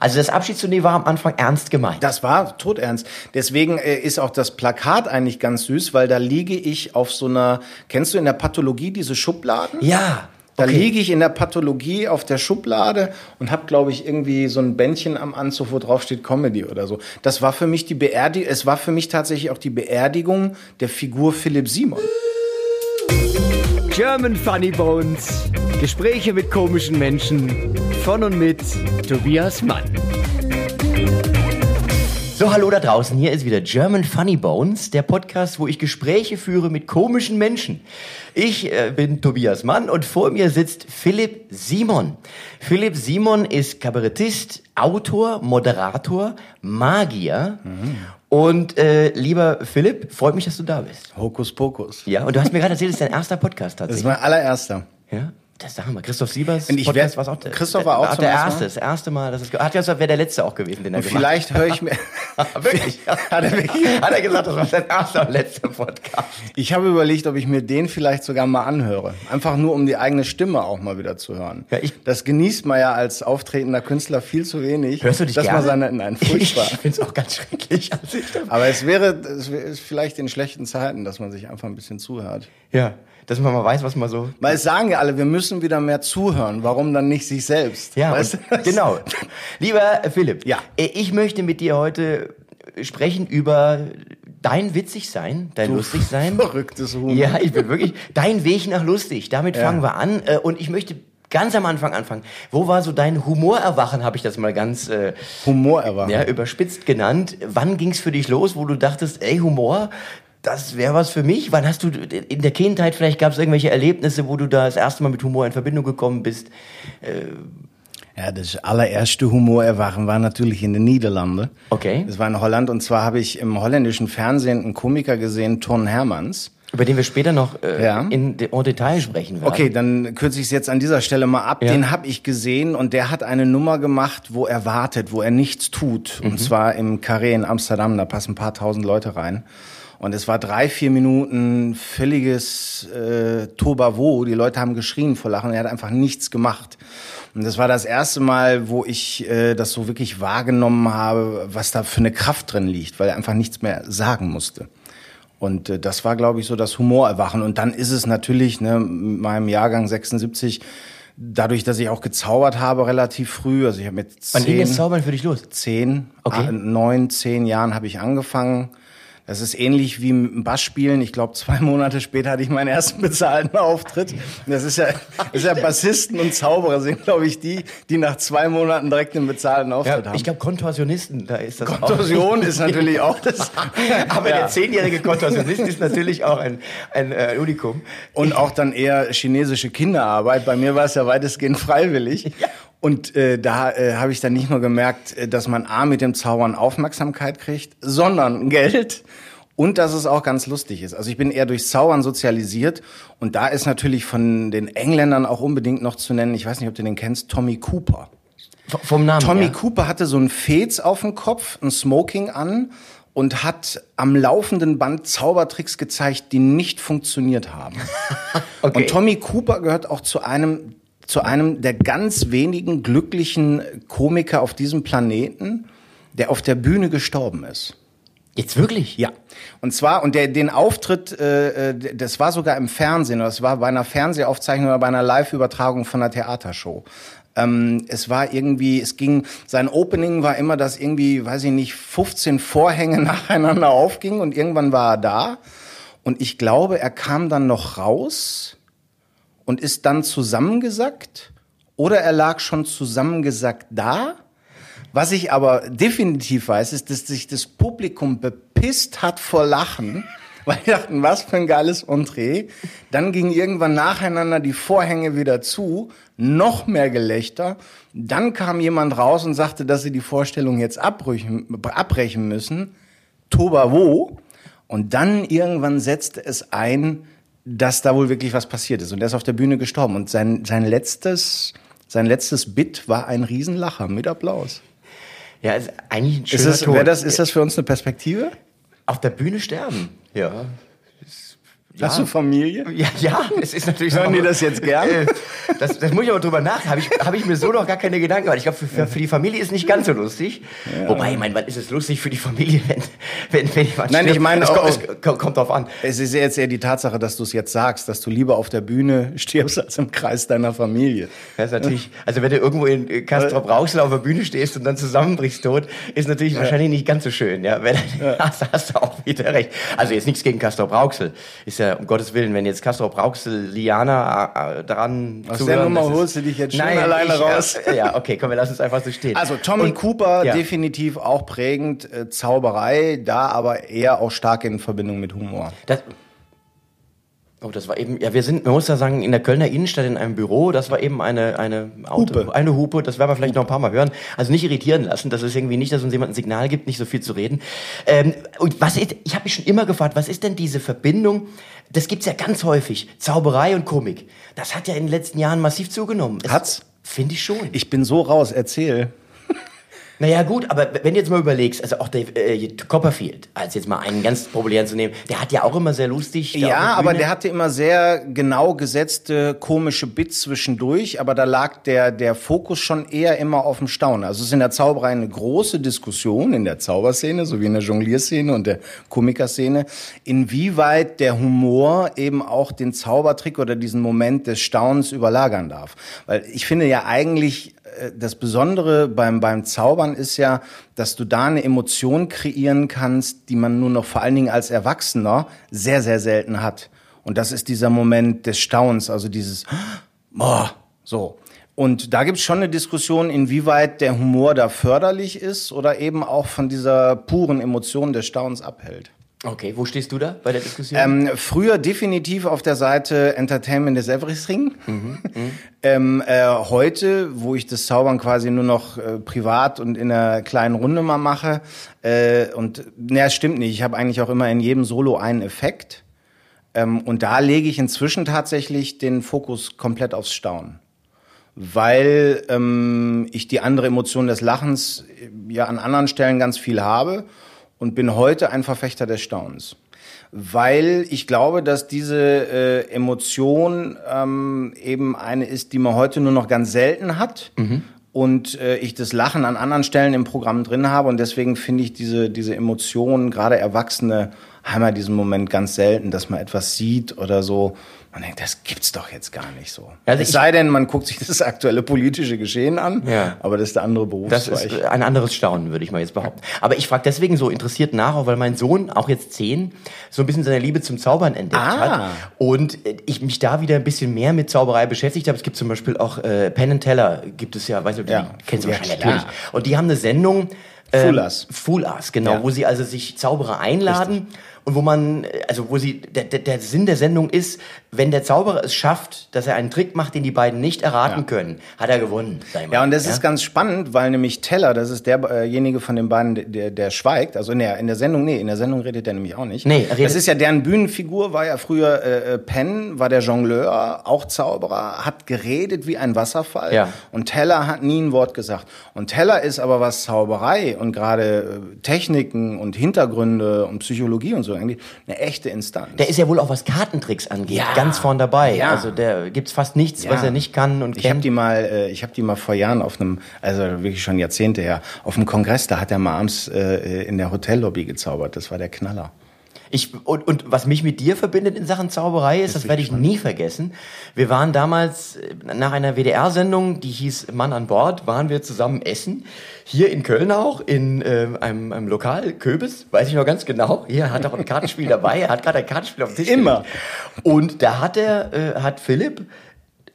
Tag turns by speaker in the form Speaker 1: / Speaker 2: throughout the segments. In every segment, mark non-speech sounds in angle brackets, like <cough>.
Speaker 1: Also das Abschiedstournee war am Anfang ernst gemeint.
Speaker 2: Das war todernst. Deswegen äh, ist auch das Plakat eigentlich ganz süß, weil da liege ich auf so einer, kennst du in der Pathologie diese Schubladen?
Speaker 1: Ja.
Speaker 2: Da
Speaker 1: okay.
Speaker 2: liege ich in der Pathologie auf der Schublade und habe, glaube ich, irgendwie so ein Bändchen am Anzug, wo drauf steht Comedy oder so. Das war für mich die Beerdigung, es war für mich tatsächlich auch die Beerdigung der Figur Philipp Simon.
Speaker 1: German Funny Bones. Gespräche mit komischen Menschen. Von und mit Tobias Mann. So, hallo da draußen. Hier ist wieder German Funny Bones, der Podcast, wo ich Gespräche führe mit komischen Menschen. Ich äh, bin Tobias Mann und vor mir sitzt Philipp Simon. Philipp Simon ist Kabarettist, Autor, Moderator, Magier. Und äh, lieber Philipp, freut mich, dass du da bist.
Speaker 2: Hokus Pokus.
Speaker 1: Ja, und du hast mir gerade erzählt, das ist dein erster Podcast
Speaker 2: Das ist
Speaker 1: tatsächlich.
Speaker 2: mein allererster.
Speaker 1: Ja, das sagen wir. Christoph Siebers
Speaker 2: Und ich
Speaker 1: Podcast war's auch der,
Speaker 2: Christoph war auch
Speaker 1: der, der erste, das erste Mal, dass es ge- hat ja wäre der letzte auch gewesen, den er
Speaker 2: Und
Speaker 1: gemacht
Speaker 2: vielleicht höre ich mir.
Speaker 1: hat. <laughs> Wirklich?
Speaker 2: Hat er wirklich?
Speaker 1: Hat er gesagt, das war sein erster und letzter Podcast.
Speaker 2: Ich habe überlegt, ob ich mir den vielleicht sogar mal anhöre. Einfach nur, um die eigene Stimme auch mal wieder zu hören.
Speaker 1: Ja, ich-
Speaker 2: das genießt man ja als auftretender Künstler viel zu wenig.
Speaker 1: Hörst du dich
Speaker 2: dass
Speaker 1: gerne?
Speaker 2: man seine, nein, furchtbar.
Speaker 1: Ich finde es auch ganz schrecklich. Ich,
Speaker 2: Aber es wäre, es wäre- ist vielleicht in schlechten Zeiten, dass man sich einfach ein bisschen zuhört.
Speaker 1: ja, dass man mal weiß, was man so...
Speaker 2: Weil es sagen ja alle, wir müssen wieder mehr zuhören. Warum dann nicht sich selbst?
Speaker 1: Ja,
Speaker 2: weißt du?
Speaker 1: Genau. Lieber Philipp,
Speaker 2: Ja.
Speaker 1: äh, ich möchte mit dir heute sprechen über dein Witzigsein, dein Lustigsein.
Speaker 2: Verrücktes Huhn.
Speaker 1: Ja, ich bin wirklich. Dein Weg nach lustig. Damit
Speaker 2: Ja.
Speaker 1: fangen wir an. Äh, Und ich möchte ganz am Anfang anfangen. Wo war so dein Humorerwachen, habe ich das mal ganz äh,
Speaker 2: Humor erwachen.
Speaker 1: ja, überspitzt genannt. Wann ging's für dich los, wo du dachtest, ey, Humor, das wäre was für mich? Wann hast du in der Kindheit, vielleicht gab es irgendwelche Erlebnisse, wo du da das erste Mal mit Humor in Verbindung gekommen bist?
Speaker 2: Ja, das allererste Humorerwachen war natürlich in den Niederlanden.
Speaker 1: Okay.
Speaker 2: Das war in Holland und zwar habe ich im holländischen Fernsehen einen Komiker gesehen, Ton Hermans.
Speaker 1: Über den wir später noch äh,
Speaker 2: Ja.
Speaker 1: in, de- en Detail sprechen werden.
Speaker 2: Okay, dann kürze ich es jetzt an dieser Stelle mal ab.
Speaker 1: Ja.
Speaker 2: Den habe ich gesehen und der hat eine Nummer gemacht, wo er wartet, wo er nichts tut.
Speaker 1: Mhm.
Speaker 2: Und zwar im Carré in Amsterdam, da passen ein paar tausend Leute rein. Und es war drei, vier Minuten völliges äh, Tobavo. Die Leute haben geschrien vor Lachen. Er hat einfach nichts gemacht. Und das war das erste Mal, wo ich äh, das so wirklich wahrgenommen habe, was da für eine Kraft drin liegt, weil er einfach nichts mehr sagen musste. Und äh, das war, glaube ich, so das Humorerwachen. Und dann ist es natürlich, ne, mit meinem Jahrgang 76, dadurch, dass ich auch gezaubert habe relativ früh, also ich habe mit
Speaker 1: Wann ging das
Speaker 2: zehn,
Speaker 1: Zaubern für dich los?
Speaker 2: zehn
Speaker 1: Okay.
Speaker 2: ah, neun, zehn Jahren habe ich angefangen. Das ist ähnlich wie mit dem Bassspielen. Ich glaube, zwei <laughs> Monate später hatte ich meinen ersten bezahlten Auftritt. Das ist ja, ist ja Bassisten und Zauberer sind, glaube ich, die, die nach zwei Monaten direkt einen bezahlten Auftritt
Speaker 1: Ja,
Speaker 2: haben.
Speaker 1: ich glaube, Kontorsionisten, da ist das
Speaker 2: Kontorsion
Speaker 1: auch. <laughs>
Speaker 2: ist natürlich auch das. <laughs>
Speaker 1: Aber
Speaker 2: Ja.
Speaker 1: der zehnjährige Kontorsionist ist natürlich auch ein, ein äh, Unikum.
Speaker 2: Und auch dann eher chinesische Kinderarbeit. Bei mir war es ja weitestgehend freiwillig. Und äh, da äh, habe ich dann nicht nur gemerkt, äh, dass man A mit dem Zaubern Aufmerksamkeit kriegt, sondern Geld. Und dass es auch ganz lustig ist. Also ich bin eher durchs Zaubern sozialisiert. Und da ist natürlich von den Engländern auch unbedingt noch zu nennen, ich weiß nicht, ob du den kennst, Tommy Cooper.
Speaker 1: Vom Namen
Speaker 2: Tommy
Speaker 1: her.
Speaker 2: Cooper hatte so ein Fez auf dem Kopf, ein Smoking an und hat am laufenden Band Zaubertricks gezeigt, die nicht funktioniert haben. <laughs>
Speaker 1: Okay.
Speaker 2: Und Tommy Cooper gehört auch zu einem, zu einem der ganz wenigen glücklichen Komiker auf diesem Planeten, der auf der Bühne gestorben ist.
Speaker 1: Jetzt wirklich?
Speaker 2: Ja. Und zwar, und der, den Auftritt, äh, äh, das war sogar im Fernsehen, das war bei einer Fernsehaufzeichnung oder bei einer Live-Übertragung von einer Theatershow. Ähm, es war irgendwie, es ging, sein Opening war immer, dass irgendwie, weiß ich nicht, 15 Vorhänge <laughs> nacheinander aufgingen und irgendwann war er da. Und ich glaube, er kam dann noch raus und ist dann zusammengesackt oder er lag schon zusammengesackt da. Was ich aber definitiv weiß, ist, dass sich das Publikum bepisst hat vor Lachen, <laughs> weil die dachten, was für ein geiles Entree. Dann gingen irgendwann nacheinander die Vorhänge wieder zu, noch mehr Gelächter. Dann kam jemand raus und sagte, dass sie die Vorstellung jetzt abbrechen, abbrechen müssen. Tobavo. Und dann irgendwann setzte es ein, dass da wohl wirklich was passiert ist. Und er ist auf der Bühne gestorben. Und sein, sein letztes, sein letztes Bit war ein Riesenlacher mit Applaus.
Speaker 1: Ja, ist eigentlich ein
Speaker 2: Ist
Speaker 1: schöner
Speaker 2: das,
Speaker 1: Ton.
Speaker 2: wär das, ist das für uns eine Perspektive?
Speaker 1: Auf der Bühne sterben. Ja. Ja.
Speaker 2: Hast du Familie?
Speaker 1: Ja, ja, es ist natürlich
Speaker 2: Hören
Speaker 1: so.
Speaker 2: die das jetzt gern?
Speaker 1: Äh, Das, das muss ich aber drüber nach. Habe ich, hab ich mir so noch gar keine Gedanken gemacht. Ich glaube, für, für, die Familie ist nicht ganz so lustig. Wobei, ich meine, wann ist es lustig für die Familie, <laughs> wenn, wenn, wenn jemand
Speaker 2: Nein,
Speaker 1: stirbt?
Speaker 2: ich meine
Speaker 1: es,
Speaker 2: auch-
Speaker 1: kommt, es kommt, drauf an.
Speaker 2: Es ist jetzt eher die Tatsache, dass du es jetzt sagst, dass du lieber auf der Bühne stirbst als im Kreis deiner Familie.
Speaker 1: Das ist natürlich, also wenn du irgendwo in Castrop Rauxel auf der Bühne stehst und dann zusammenbrichst tot, ist natürlich wahrscheinlich nicht ganz so schön, ja. Wenn, <laughs> hast, hast du auch wieder recht. Also jetzt nichts gegen Castrop Rauxel. Ist ja, um Gottes Willen, wenn jetzt Castrop Rauxel Liana äh, dran
Speaker 2: Aus
Speaker 1: zuhören,
Speaker 2: der Nummer holst du dich jetzt schön
Speaker 1: Nein,
Speaker 2: alleine
Speaker 1: ich,
Speaker 2: raus.
Speaker 1: Äh, ja, okay, komm, wir lassen es einfach so stehen.
Speaker 2: Also Tommy
Speaker 1: Und-
Speaker 2: Cooper
Speaker 1: ja.
Speaker 2: definitiv auch prägend, äh, Zauberei, da aber eher auch stark in Verbindung mit Humor.
Speaker 1: Das, oh, das war eben, ja, wir sind, man muss ja sagen, in der Kölner Innenstadt in einem Büro, das war eben eine, eine Auto,
Speaker 2: Hupe.
Speaker 1: eine Hupe, das werden wir vielleicht noch ein paar Mal hören. Also nicht irritieren lassen, das ist irgendwie nicht, dass uns jemand ein Signal gibt, nicht so viel zu reden. Ähm, und was ist, ich habe mich schon immer gefragt, was ist denn diese Verbindung, das gibt's ja ganz häufig, Zauberei und Komik. Das hat ja in den letzten Jahren massiv zugenommen. Es-
Speaker 2: Hat's?
Speaker 1: Finde ich schon.
Speaker 2: Ich bin so raus, erzähl.
Speaker 1: Naja gut, aber wenn du jetzt mal überlegst, also auch Dave äh, Copperfield, als jetzt mal einen ganz populären zu nehmen, der hat ja auch immer sehr lustig.
Speaker 2: Ja, aber der hatte immer sehr genau gesetzte komische Bits zwischendurch, aber da lag der, der Fokus schon eher immer auf dem Staunen. Also es ist in der Zauberei eine große Diskussion in der Zauberszene, sowie in der Jonglierszene und der Komikerszene, inwieweit der Humor eben auch den Zaubertrick oder diesen Moment des Staunens überlagern darf. Weil ich finde ja eigentlich, das Besondere beim, beim Zaubern ist ja, dass du da eine Emotion kreieren kannst, die man nur noch vor allen Dingen als Erwachsener sehr, sehr selten hat. Und das ist dieser Moment des Staunens, also dieses, <gasps> boah, so. Und da gibt's schon eine Diskussion, inwieweit der Humor da förderlich ist oder eben auch von dieser puren Emotion des Staunens abhält.
Speaker 1: Okay, wo stehst du da bei der Diskussion?
Speaker 2: Ähm, früher definitiv auf der Seite Entertainment is Everything. <laughs> ähm, äh, heute, wo ich das Zaubern quasi nur noch äh, privat und in einer kleinen Runde mal mache. Äh, und naja, es stimmt nicht. Ich habe eigentlich auch immer in jedem Solo einen Effekt. Ähm, und da lege ich inzwischen tatsächlich den Fokus komplett aufs Staunen. Weil ähm, ich die andere Emotion des Lachens äh, ja an anderen Stellen ganz viel habe und bin heute ein Verfechter des Staunens. Weil ich glaube, dass diese äh, Emotion ähm, eben eine ist, die man heute nur noch ganz selten hat. Und äh, ich das Lachen an anderen Stellen im Programm drin habe. Und deswegen finde ich diese, diese Emotionen, gerade Erwachsene, haben ja diesen Moment ganz selten, dass man etwas sieht oder so. Man denkt, das gibt's doch jetzt gar nicht so.
Speaker 1: Also
Speaker 2: es sei denn, man guckt sich das aktuelle politische Geschehen an,
Speaker 1: Ja.
Speaker 2: aber das ist der andere
Speaker 1: Das
Speaker 2: Berufszweig.
Speaker 1: ist ein anderes Staunen, würde ich mal jetzt behaupten. Aber ich frage deswegen so interessiert nach, auch weil mein Sohn, auch jetzt zehn, so ein bisschen seine Liebe zum Zaubern entdeckt
Speaker 2: Ah.
Speaker 1: hat. Und äh, ich mich da wieder ein bisschen mehr mit Zauberei beschäftigt habe. Es gibt zum Beispiel auch äh, Penn and Teller, gibt es ja, weißt du, die
Speaker 2: Ja.
Speaker 1: kennst du
Speaker 2: Ja,
Speaker 1: wahrscheinlich natürlich. Und die haben eine Sendung.
Speaker 2: Fool Us.
Speaker 1: Fool Us, genau,
Speaker 2: Ja.
Speaker 1: wo sie also sich Zauberer einladen. Und wo man, äh, also wo sie, der, der Sinn der Sendung ist, wenn der Zauberer es schafft, dass er einen Trick macht, den die beiden nicht erraten
Speaker 2: Ja.
Speaker 1: können, hat er gewonnen.
Speaker 2: Ja, und das ist ganz spannend, weil nämlich Teller, das ist derjenige von den beiden, der, der, der schweigt. Also in der, in der Sendung, nee, in der Sendung redet er nämlich auch nicht.
Speaker 1: Nee, er redet-
Speaker 2: das ist ja deren Bühnenfigur, war ja früher äh, äh, Penn, war der Jongleur, auch Zauberer, hat geredet wie ein Wasserfall.
Speaker 1: Ja.
Speaker 2: Und Teller hat nie ein Wort gesagt. Und Teller ist aber was Zauberei und gerade äh, Techniken und Hintergründe und Psychologie und so eigentlich eine echte Instanz.
Speaker 1: Der ist ja wohl auch was Kartentricks angeht,
Speaker 2: Ja.
Speaker 1: Ganz vorn dabei.
Speaker 2: Ja.
Speaker 1: Also der gibt's fast nichts,
Speaker 2: Ja.
Speaker 1: was er nicht kann und
Speaker 2: Ich habe
Speaker 1: kennt.
Speaker 2: die mal, äh, ich habe die mal vor Jahren auf einem, also wirklich schon Jahrzehnte her, auf einem Kongress, da hat er mal abends äh, in der Hotellobby gezaubert. Das war der Knaller.
Speaker 1: Ich, und, und was mich mit dir verbindet in Sachen Zauberei ist, das werde ich nie vergessen. Wir waren damals äh, nach einer WDR-Sendung, die hieß Mann an Bord, waren wir zusammen essen. Hier in Köln auch, in ähm, einem, einem Lokal, Köbis, weiß ich noch ganz genau. Hier hat auch ein Kartenspiel <laughs> dabei, er hat gerade ein Kartenspiel auf dem Tisch.
Speaker 2: Immer.
Speaker 1: gelegt. Und da hat er, äh, hat Philipp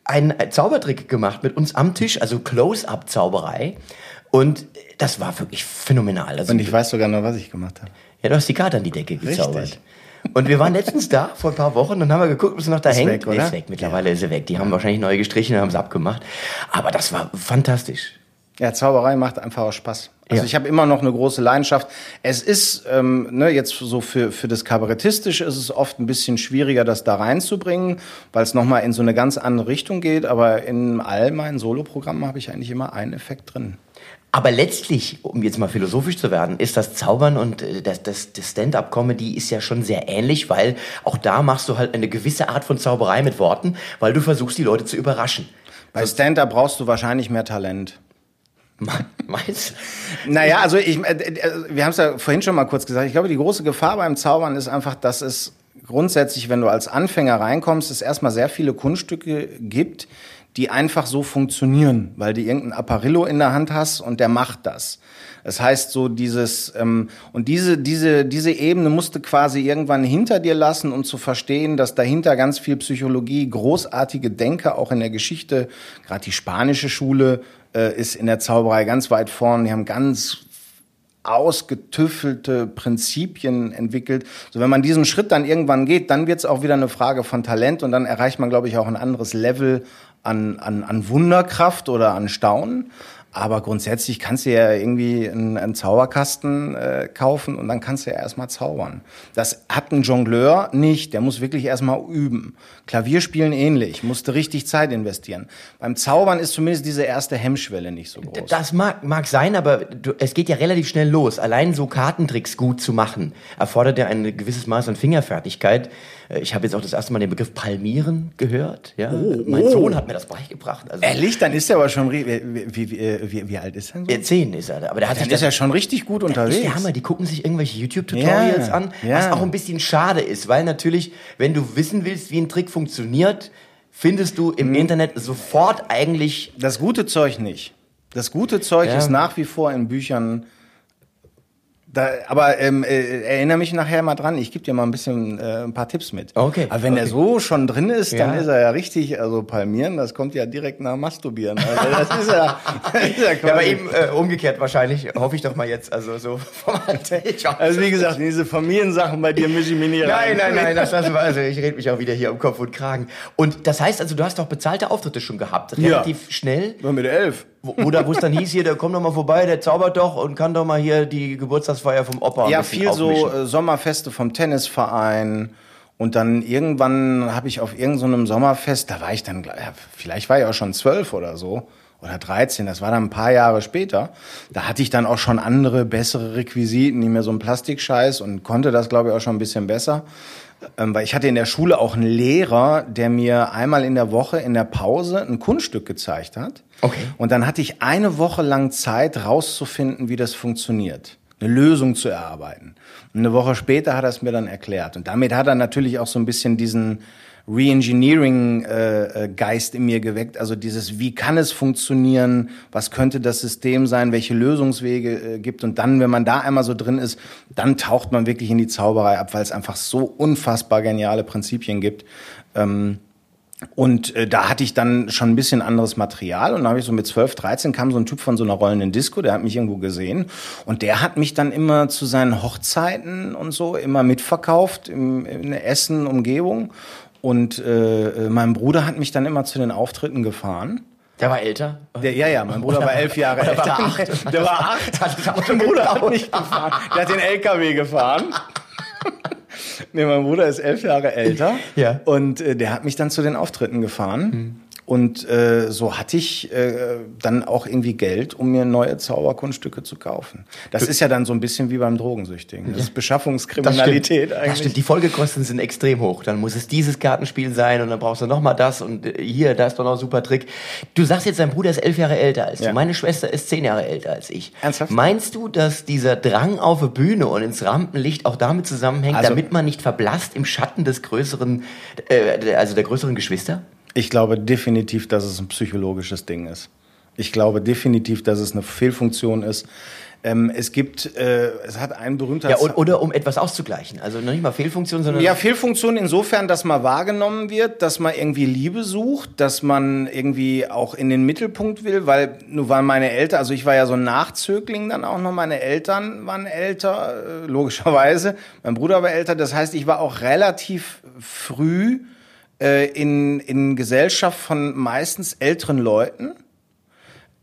Speaker 1: einen Zaubertrick gemacht mit uns am Tisch, also Close-Up-Zauberei. Und das war wirklich phänomenal. Also
Speaker 2: Und ich weiß sogar noch, was ich gemacht habe.
Speaker 1: Ja, du hast die Karte an die Decke gezaubert.
Speaker 2: Richtig.
Speaker 1: Und wir waren letztens da, vor ein paar Wochen, und haben wir geguckt, ob es noch da
Speaker 2: Ist
Speaker 1: hängt.
Speaker 2: weg,
Speaker 1: Nee,
Speaker 2: oder?
Speaker 1: Ist weg, mittlerweile ist sie weg. Die haben wahrscheinlich neu gestrichen und haben es abgemacht. Aber das war fantastisch.
Speaker 2: Ja, Zauberei macht einfach auch Spaß. Also
Speaker 1: Ja.
Speaker 2: ich habe immer noch eine große Leidenschaft. Es ist, ähm, ne, jetzt so für, für das Kabarettistische ist es oft ein bisschen schwieriger, das da reinzubringen, weil es nochmal in so eine ganz andere Richtung geht. Aber in all meinen Soloprogrammen habe ich eigentlich immer einen Effekt drin.
Speaker 1: Aber letztlich, um jetzt mal philosophisch zu werden, ist das Zaubern und äh, das, das, das Stand-up-Comedy ist ja schon sehr ähnlich, weil auch da machst du halt eine gewisse Art von Zauberei mit Worten, weil du versuchst, die Leute zu überraschen.
Speaker 2: Bei Stand-up brauchst du wahrscheinlich mehr Talent.
Speaker 1: Meinst
Speaker 2: Naja, also ich, äh, äh, wir haben es ja vorhin schon mal kurz gesagt. Ich glaube, die große Gefahr beim Zaubern ist einfach, dass es grundsätzlich, wenn du als Anfänger reinkommst, es erstmal sehr viele Kunststücke gibt, die einfach so funktionieren, weil du irgendein Apparillo in der Hand hast und der macht das. Das heißt so dieses ähm, und diese diese diese Ebene musste quasi irgendwann hinter dir lassen, um zu verstehen, dass dahinter ganz viel Psychologie, großartige Denker auch in der Geschichte, gerade die spanische Schule äh, ist in der Zauberei ganz weit vorn. Die haben ganz ausgetüffelte Prinzipien entwickelt. So, wenn man diesen Schritt dann irgendwann geht, dann wird es auch wieder eine Frage von Talent und dann erreicht man, glaube ich, auch ein anderes Level an, an, an Wunderkraft oder an Staunen. Aber grundsätzlich kannst du ja irgendwie einen, einen Zauberkasten äh, kaufen und dann kannst du ja erstmal zaubern. Das hat ein Jongleur nicht, der muss wirklich erstmal üben. Klavierspielen ähnlich, musste richtig Zeit investieren. Beim Zaubern ist zumindest diese erste Hemmschwelle nicht so groß.
Speaker 1: Das mag, mag sein, aber du, es geht ja relativ schnell los. Allein so Kartentricks gut zu machen, erfordert ja ein gewisses Maß an Fingerfertigkeit. Äh, Ich habe jetzt auch das erste Mal den Begriff Palmieren gehört. Ja?
Speaker 2: Oh,
Speaker 1: mein
Speaker 2: oh.
Speaker 1: Sohn hat mir das beigebracht. Also,
Speaker 2: Ehrlich, dann ist er aber schon, wie, wie, wie, wie, wie alt ist er so?
Speaker 1: äh, zehn ist er, aber der hat
Speaker 2: Dann
Speaker 1: sich
Speaker 2: ist
Speaker 1: das
Speaker 2: er schon richtig gut unterwegs.
Speaker 1: ist der Hammer, die gucken sich irgendwelche YouTube-Tutorials
Speaker 2: Ja,
Speaker 1: an,
Speaker 2: ja.
Speaker 1: was auch ein bisschen schade ist, weil natürlich, wenn du wissen willst, wie ein Trick funktioniert, findest du im Internet sofort eigentlich
Speaker 2: Das gute Zeug nicht. Das gute Zeug
Speaker 1: Ja.
Speaker 2: ist nach wie vor in Büchern. Da, aber ähm, äh, erinnere mich nachher mal dran. Ich gebe dir mal ein bisschen äh, ein paar Tipps mit.
Speaker 1: Okay,
Speaker 2: Aber wenn er
Speaker 1: okay.
Speaker 2: so schon drin ist, dann
Speaker 1: Ja.
Speaker 2: ist er ja richtig. Also Palmieren, das kommt ja direkt nach Masturbieren. Also das ist ja. <laughs> Das ist ja,
Speaker 1: Ja,
Speaker 2: quasi-
Speaker 1: aber eben äh, umgekehrt wahrscheinlich, hoffe ich doch mal jetzt, also so <laughs>
Speaker 2: also wie gesagt, diese Familiensachen bei dir mische ich mich nicht
Speaker 1: Nein,
Speaker 2: rein.
Speaker 1: nein, nein, das lassen wir, also ich rede mich auch wieder hier um Kopf und Kragen. Und das heißt also, du hast doch bezahlte Auftritte schon gehabt,
Speaker 2: Ja.
Speaker 1: relativ schnell,
Speaker 2: Nur mit elf.
Speaker 1: Wo, wo es dann hieß, hier, der kommt doch mal vorbei, der zaubert doch und kann doch mal hier die Geburtstagsfeier vom Opa
Speaker 2: Ja, viel so äh, Sommerfeste vom Tennisverein. Und dann irgendwann habe ich auf irgendeinem Sommerfest, da war ich dann, vielleicht war ich auch schon zwölf oder so, oder 13, das war dann ein paar Jahre später. Da hatte ich dann auch schon andere, bessere Requisiten, nicht mehr so ein Plastikscheiß und konnte das, glaube ich, auch schon ein bisschen besser. Ähm, weil ich hatte in der Schule auch einen Lehrer, der mir einmal in der Woche in der Pause ein Kunststück gezeigt hat.
Speaker 1: Okay.
Speaker 2: Und dann hatte ich eine Woche lang Zeit, rauszufinden, wie das funktioniert. Eine Lösung zu erarbeiten. Und eine Woche später hat er es mir dann erklärt. Und damit hat er natürlich auch so ein bisschen diesen Reengineering-Geist in mir geweckt. Also dieses, wie kann es funktionieren? Was könnte das System sein? Welche Lösungswege äh, gibt? Und dann, wenn man da einmal so drin ist, dann taucht man wirklich in die Zauberei ab, weil es einfach so unfassbar geniale Prinzipien gibt. Ähm, und äh, da hatte ich dann schon ein bisschen anderes Material und dann habe ich so mit 12, 13 kam so ein Typ von so einer rollenden Disco, der hat mich irgendwo gesehen und der hat mich dann immer zu seinen Hochzeiten und so immer mitverkauft im, in Essen Umgebung und äh, äh, mein Bruder hat mich dann immer zu den Auftritten gefahren.
Speaker 1: Der war älter.
Speaker 2: Der, ja, ja, mein Bruder war elf Jahre älter.
Speaker 1: war acht? <laughs>
Speaker 2: Der war acht.
Speaker 1: Hat
Speaker 2: mein Bruder hat nicht gefahren. Der hat den LKW gefahren. <laughs> Nee, mein Bruder ist elf Jahre älter.
Speaker 1: Ja.
Speaker 2: Und äh, der hat mich dann zu den Auftritten gefahren. Und äh, so hatte ich äh, dann auch irgendwie Geld, um mir neue Zauberkunststücke zu kaufen. Das ist ja dann so ein bisschen wie beim Drogensüchtigen. Das ist Beschaffungskriminalität
Speaker 1: das
Speaker 2: eigentlich.
Speaker 1: Das stimmt, die Folgekosten sind extrem hoch. Dann muss es dieses Kartenspiel sein und dann brauchst du noch mal das und äh, hier, da ist doch noch ein super Trick. Du sagst jetzt, dein Bruder ist elf Jahre älter als du.
Speaker 2: Ja.
Speaker 1: Meine Schwester ist zehn Jahre älter als ich.
Speaker 2: Ernsthaft?
Speaker 1: Meinst du, dass dieser Drang auf die Bühne und ins Rampenlicht auch damit zusammenhängt,
Speaker 2: Also-
Speaker 1: damit man nicht verblasst im Schatten des größeren, äh, also der größeren Geschwister?
Speaker 2: Ich glaube definitiv, dass es ein psychologisches Ding ist. Ich glaube definitiv, dass es eine Fehlfunktion ist. Ähm, es gibt, äh, es hat ein berühmter
Speaker 1: Ja, und, oder um etwas auszugleichen. Also noch nicht mal Fehlfunktion, sondern
Speaker 2: Ja, Fehlfunktion insofern, dass man wahrgenommen wird, dass man irgendwie Liebe sucht, dass man irgendwie auch in den Mittelpunkt will, weil nur waren meine Eltern, also ich war ja so ein Nachzögling dann auch noch, meine Eltern waren älter, äh, logischerweise, mein Bruder war älter, das heißt, ich war auch relativ früh äh, in, in Gesellschaft von meistens älteren Leuten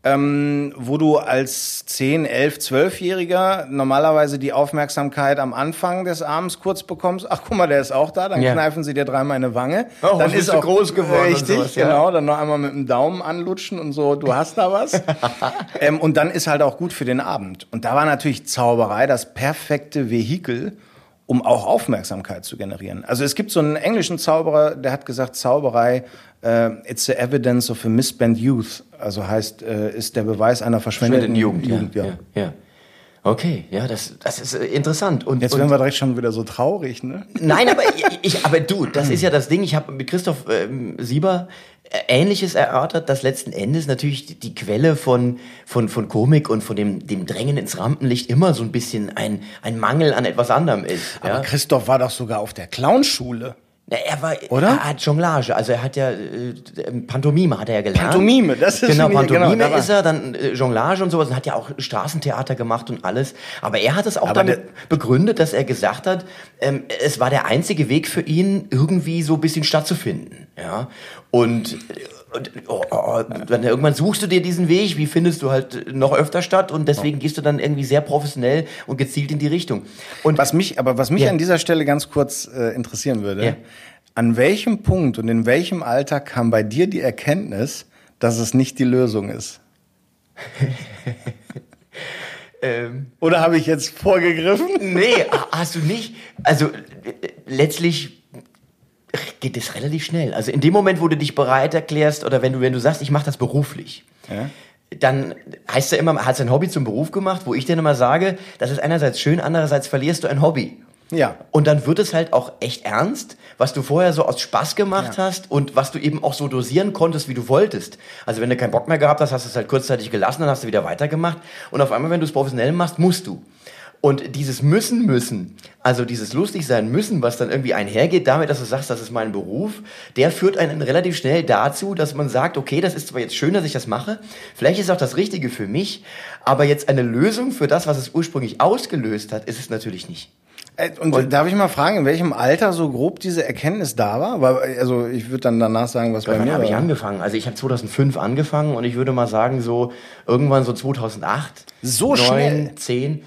Speaker 2: ähm, wo du als 10, 11, 12-Jähriger normalerweise die Aufmerksamkeit am Anfang des Abends kurz bekommst. Ach, guck mal, der ist auch da. Dann
Speaker 1: Ja.
Speaker 2: kneifen sie dir dreimal eine Wange.
Speaker 1: Oh,
Speaker 2: dann
Speaker 1: bist du groß geworden
Speaker 2: Richtig,
Speaker 1: sowas, ja.
Speaker 2: genau. Dann noch einmal mit dem Daumen anlutschen und so, du hast da was. <laughs> ähm, und dann ist halt auch gut für den Abend. Und da war natürlich Zauberei das perfekte Vehikel, um auch Aufmerksamkeit zu generieren. Also es gibt so einen englischen Zauberer, der hat gesagt, Zauberei, äh, it's the evidence of a misspent youth. Also heißt, äh, ist der Beweis einer verschwendeten
Speaker 1: Jugend,
Speaker 2: Jugend
Speaker 1: ja. ja. ja. Okay, ja, das, das ist äh, interessant. Und,
Speaker 2: Jetzt werden wir direkt schon wieder so traurig, ne?
Speaker 1: Nein, aber ich, aber du, das <clears throat> ist ja das Ding. Ich habe mit Christoph ähm, Sieber Ähnliches erörtert, dass letzten Endes natürlich die, Quelle von, von, von Komik und von dem, dem Drängen ins Rampenlicht immer so ein bisschen ein, ein Mangel an etwas anderem ist.
Speaker 2: Aber
Speaker 1: Ja?
Speaker 2: Christoph war doch sogar auf der Clownschule.
Speaker 1: Er war,
Speaker 2: Oder?
Speaker 1: Er hat Jonglage, also er hat ja äh, Pantomime hat er ja gelernt.
Speaker 2: Pantomime, das ist
Speaker 1: genau
Speaker 2: mir-
Speaker 1: Pantomime
Speaker 2: genau, da
Speaker 1: ist er, dann äh, Jonglage und sowas und hat ja auch Straßentheater gemacht und alles. Aber er hat es auch damit begründet, dass er gesagt hat, ähm, es war der einzige Weg für ihn, irgendwie so ein bisschen stattzufinden. Ja und und, oh, oh, dann irgendwann suchst du dir diesen Weg, wie findest du halt noch öfter statt und deswegen gehst du dann irgendwie sehr professionell und gezielt in die Richtung. Und
Speaker 2: Was mich, aber was mich
Speaker 1: Ja.
Speaker 2: an dieser Stelle ganz kurz äh, interessieren würde,
Speaker 1: Ja.
Speaker 2: an welchem Punkt und in welchem Alter kam bei dir die Erkenntnis, dass es nicht die Lösung ist? <laughs>
Speaker 1: ähm,
Speaker 2: Oder habe ich jetzt vorgegriffen?
Speaker 1: Nee, ha- hast du nicht. Also äh, letztlich geht es relativ schnell. Also in dem Moment, wo du dich bereit erklärst oder wenn du wenn du sagst, ich mache das beruflich,
Speaker 2: Ja.
Speaker 1: dann heißt ja immer, hast du ein Hobby zum Beruf gemacht, wo ich dann immer sage, das ist einerseits schön, andererseits verlierst du ein Hobby.
Speaker 2: Ja.
Speaker 1: Und dann wird es halt auch echt ernst, was du vorher so aus Spaß gemacht
Speaker 2: Ja.
Speaker 1: hast und was du eben auch so dosieren konntest, wie du wolltest. Also wenn du keinen Bock mehr gehabt hast, hast du es halt kurzzeitig gelassen, dann hast du wieder weitergemacht. Und auf einmal, wenn du es professionell machst, musst du. Und dieses Müssen, Müssen, also dieses lustig sein müssen, was dann irgendwie einhergeht damit, dass du sagst, das ist mein Beruf, der führt einen relativ schnell dazu, dass man sagt, okay, das ist zwar jetzt schön, dass ich das mache, vielleicht ist es auch das Richtige für mich, aber jetzt eine Lösung für das, was es ursprünglich ausgelöst hat, ist es natürlich nicht.
Speaker 2: Äh, Und, darf ich mal fragen, in welchem Alter so grob diese Erkenntnis da war? Weil, also ich würde dann danach sagen, was bei
Speaker 1: Wann
Speaker 2: mir
Speaker 1: habe ich angefangen? Also ich habe 2005 angefangen und ich würde mal sagen so irgendwann so 2008.
Speaker 2: So
Speaker 1: 9,
Speaker 2: schnell?
Speaker 1: 10.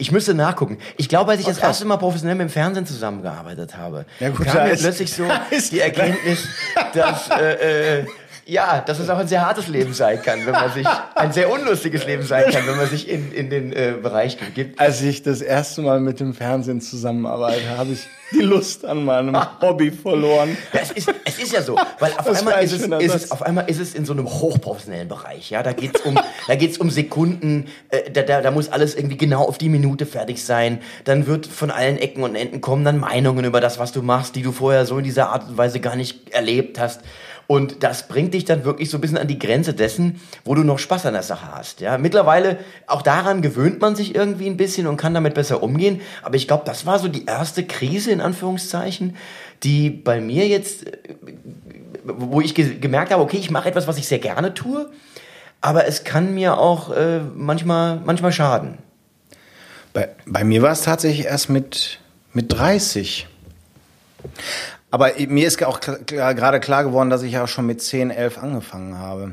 Speaker 1: Ich müsste nachgucken. Ich glaube, als ich das
Speaker 2: krass.
Speaker 1: erste Mal professionell mit dem Fernsehen zusammengearbeitet habe,
Speaker 2: Ja, gut,
Speaker 1: kam mir plötzlich so <laughs> die Erkenntnis, dass äh, äh, ja, dass es auch ein sehr hartes Leben sein kann, wenn man sich ein sehr unlustiges Leben sein kann, wenn man sich in, in den äh, Bereich gibt.
Speaker 2: Als ich das erste Mal mit dem Fernsehen zusammenarbeite, habe ich die Lust an meinem Hobby verloren.
Speaker 1: Ja, es, ist, es ist ja so, weil auf
Speaker 2: Das
Speaker 1: einmal, ist es, ist es, auf einmal ist es in so einem hochprofessionellen Bereich. Ja, da geht's um, da geht's um Sekunden. Äh, da, da, da muss alles irgendwie genau auf die Minute fertig sein. Dann wird von allen Ecken und Enden kommen dann Meinungen über das, was du machst, die du vorher so in dieser Art und Weise gar nicht erlebt hast. Und das bringt dich dann wirklich so ein bisschen an die Grenze dessen, wo du noch Spaß an der Sache hast. Ja, mittlerweile auch daran gewöhnt man sich irgendwie ein bisschen und kann damit besser umgehen. Aber ich glaube, das war so die erste Krise in Anführungszeichen, die bei mir jetzt, äh, wo ich ge gemerkt habe, okay, ich mache etwas, was ich sehr gerne tue, aber es kann mir auch äh, manchmal, manchmal schaden.
Speaker 2: Bei, bei mir war es tatsächlich erst mit, mit 30. Aber mir ist auch gerade klar geworden, dass ich ja auch schon mit 10, 11 angefangen habe.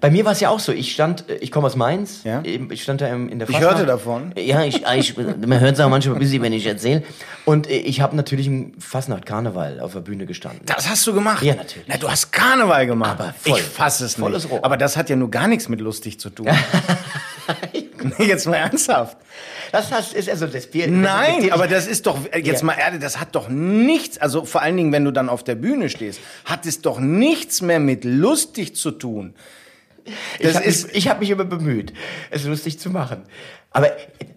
Speaker 1: Bei mir war es ja auch so. Ich stand, äh, ich komme aus Mainz.
Speaker 2: Ja?
Speaker 1: Ich stand da in der
Speaker 2: Ich
Speaker 1: Fastnacht.
Speaker 2: hörte davon.
Speaker 1: Ja, ich, ich, man hört es auch manchmal ein bisschen, wenn ich erzähle. Und äh, ich habe natürlich im Fastnacht Karneval auf der Bühne gestanden.
Speaker 2: Das hast du gemacht?
Speaker 1: Ja, natürlich.
Speaker 2: Na, du hast Karneval gemacht.
Speaker 1: Aber voll.
Speaker 2: ich fasse es
Speaker 1: Volles
Speaker 2: nicht.
Speaker 1: Rohr.
Speaker 2: Aber das hat ja nur gar nichts mit lustig zu tun. <laughs> <laughs> Jetzt mal ernsthaft.
Speaker 1: Das heißt, ist also das Bier.
Speaker 2: Nein,
Speaker 1: das-
Speaker 2: aber das ist doch, äh, jetzt
Speaker 1: Ja.
Speaker 2: mal ehrlich, das hat doch nichts, also vor allen Dingen, wenn du dann auf der Bühne stehst, hat es doch nichts mehr mit lustig zu tun.
Speaker 1: Ich
Speaker 2: Das
Speaker 1: habe
Speaker 2: ist,
Speaker 1: mich, ich hab mich immer bemüht, es lustig zu machen. Aber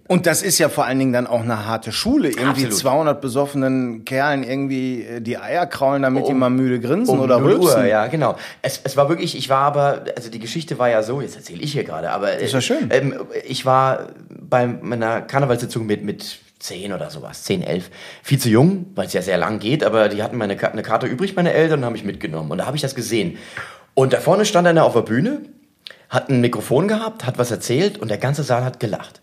Speaker 2: und das ist ja vor allen Dingen dann auch eine harte Schule. Irgendwie
Speaker 1: Absolut.
Speaker 2: 200 besoffenen Kerlen irgendwie äh, die Eier kraulen, damit die
Speaker 1: Um-
Speaker 2: mal müde grinsen
Speaker 1: um
Speaker 2: oder
Speaker 1: 0 Uhr,
Speaker 2: rülpsen.
Speaker 1: ja, genau. Es, es war wirklich, ich war aber, also die Geschichte war ja so, jetzt erzähle ich hier gerade, aber
Speaker 2: ist ja schön.
Speaker 1: Ähm, ich war bei meiner Karnevalssitzung mit mit 10 oder sowas, 10, 11. Viel zu jung, weil es ja sehr lang geht, aber die hatten meine eine Karte übrig, meine Eltern, und haben mich mitgenommen. Und da habe ich das gesehen. Und da vorne stand einer auf der Bühne, hat ein Mikrofon gehabt, hat was erzählt und der ganze Saal hat gelacht.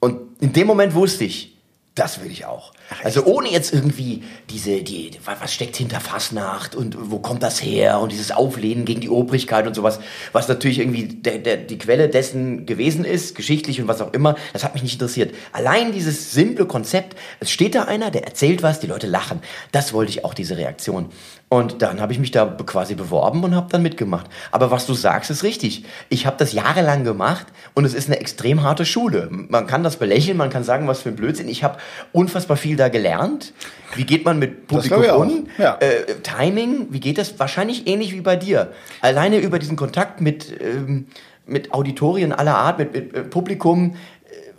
Speaker 1: Und in dem Moment wusste ich, Das will ich auch. Also ohne jetzt irgendwie diese, die, was steckt hinter Fasnacht und wo kommt das her und dieses Auflehnen gegen die Obrigkeit und sowas, was natürlich irgendwie der, der, die Quelle dessen gewesen ist, geschichtlich und was auch immer, das hat mich nicht interessiert. Allein dieses simple Konzept, es steht da einer, der erzählt was, die Leute lachen. Das wollte ich auch, diese Reaktion. Und dann habe ich mich da quasi beworben und habe dann mitgemacht. Aber was du sagst, ist richtig. Ich habe das jahrelang gemacht und es ist eine extrem harte Schule. Man kann das belächeln, man kann sagen, was für ein Blödsinn. Ich habe unfassbar viel da gelernt. Wie geht man mit Publikum um? Ja. Äh, Timing, wie geht das? Wahrscheinlich ähnlich wie bei dir. Alleine über diesen Kontakt mit, ähm, mit Auditorien aller Art, mit, mit äh, Publikum,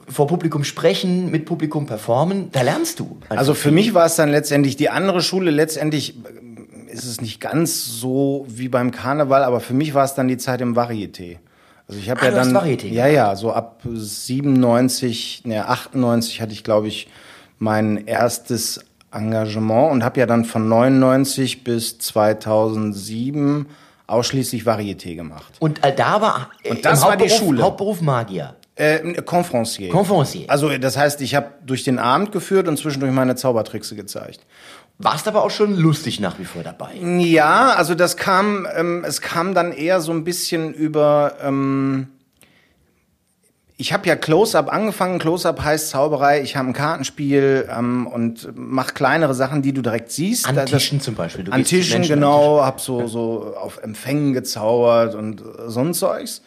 Speaker 1: vor Publikum sprechen, mit Publikum performen, da lernst du.
Speaker 2: Also für mich war es dann letztendlich die andere Schule, letztendlich ist es nicht ganz so wie beim Karneval, aber für mich war es dann die Zeit im Varieté. Also ich habe ah, ja dann Varieté, ja ja, so ab 97, ne 98 hatte ich glaube ich mein erstes Engagement und habe ja dann von 99 bis 2007 ausschließlich Varieté gemacht.
Speaker 1: Und äh, da war
Speaker 2: äh, und das war die Schule
Speaker 1: Hauptberuf Magier.
Speaker 2: Äh, Conferencier.
Speaker 1: Conferencier.
Speaker 2: Also das heißt, ich habe durch den Abend geführt und zwischendurch meine Zaubertrickse gezeigt.
Speaker 1: Warst aber auch schon lustig nach wie vor dabei.
Speaker 2: Ja, also das kam, ähm, es kam dann eher so ein bisschen über. Ähm, ich habe ja Close-Up angefangen. Close-Up heißt Zauberei. Ich habe ein Kartenspiel ähm, und mache kleinere Sachen, die du direkt siehst.
Speaker 1: An Tischen zum Beispiel.
Speaker 2: Du an Tischen, genau. An Hab so, so auf Empfängen gezaubert und so ein Zeugs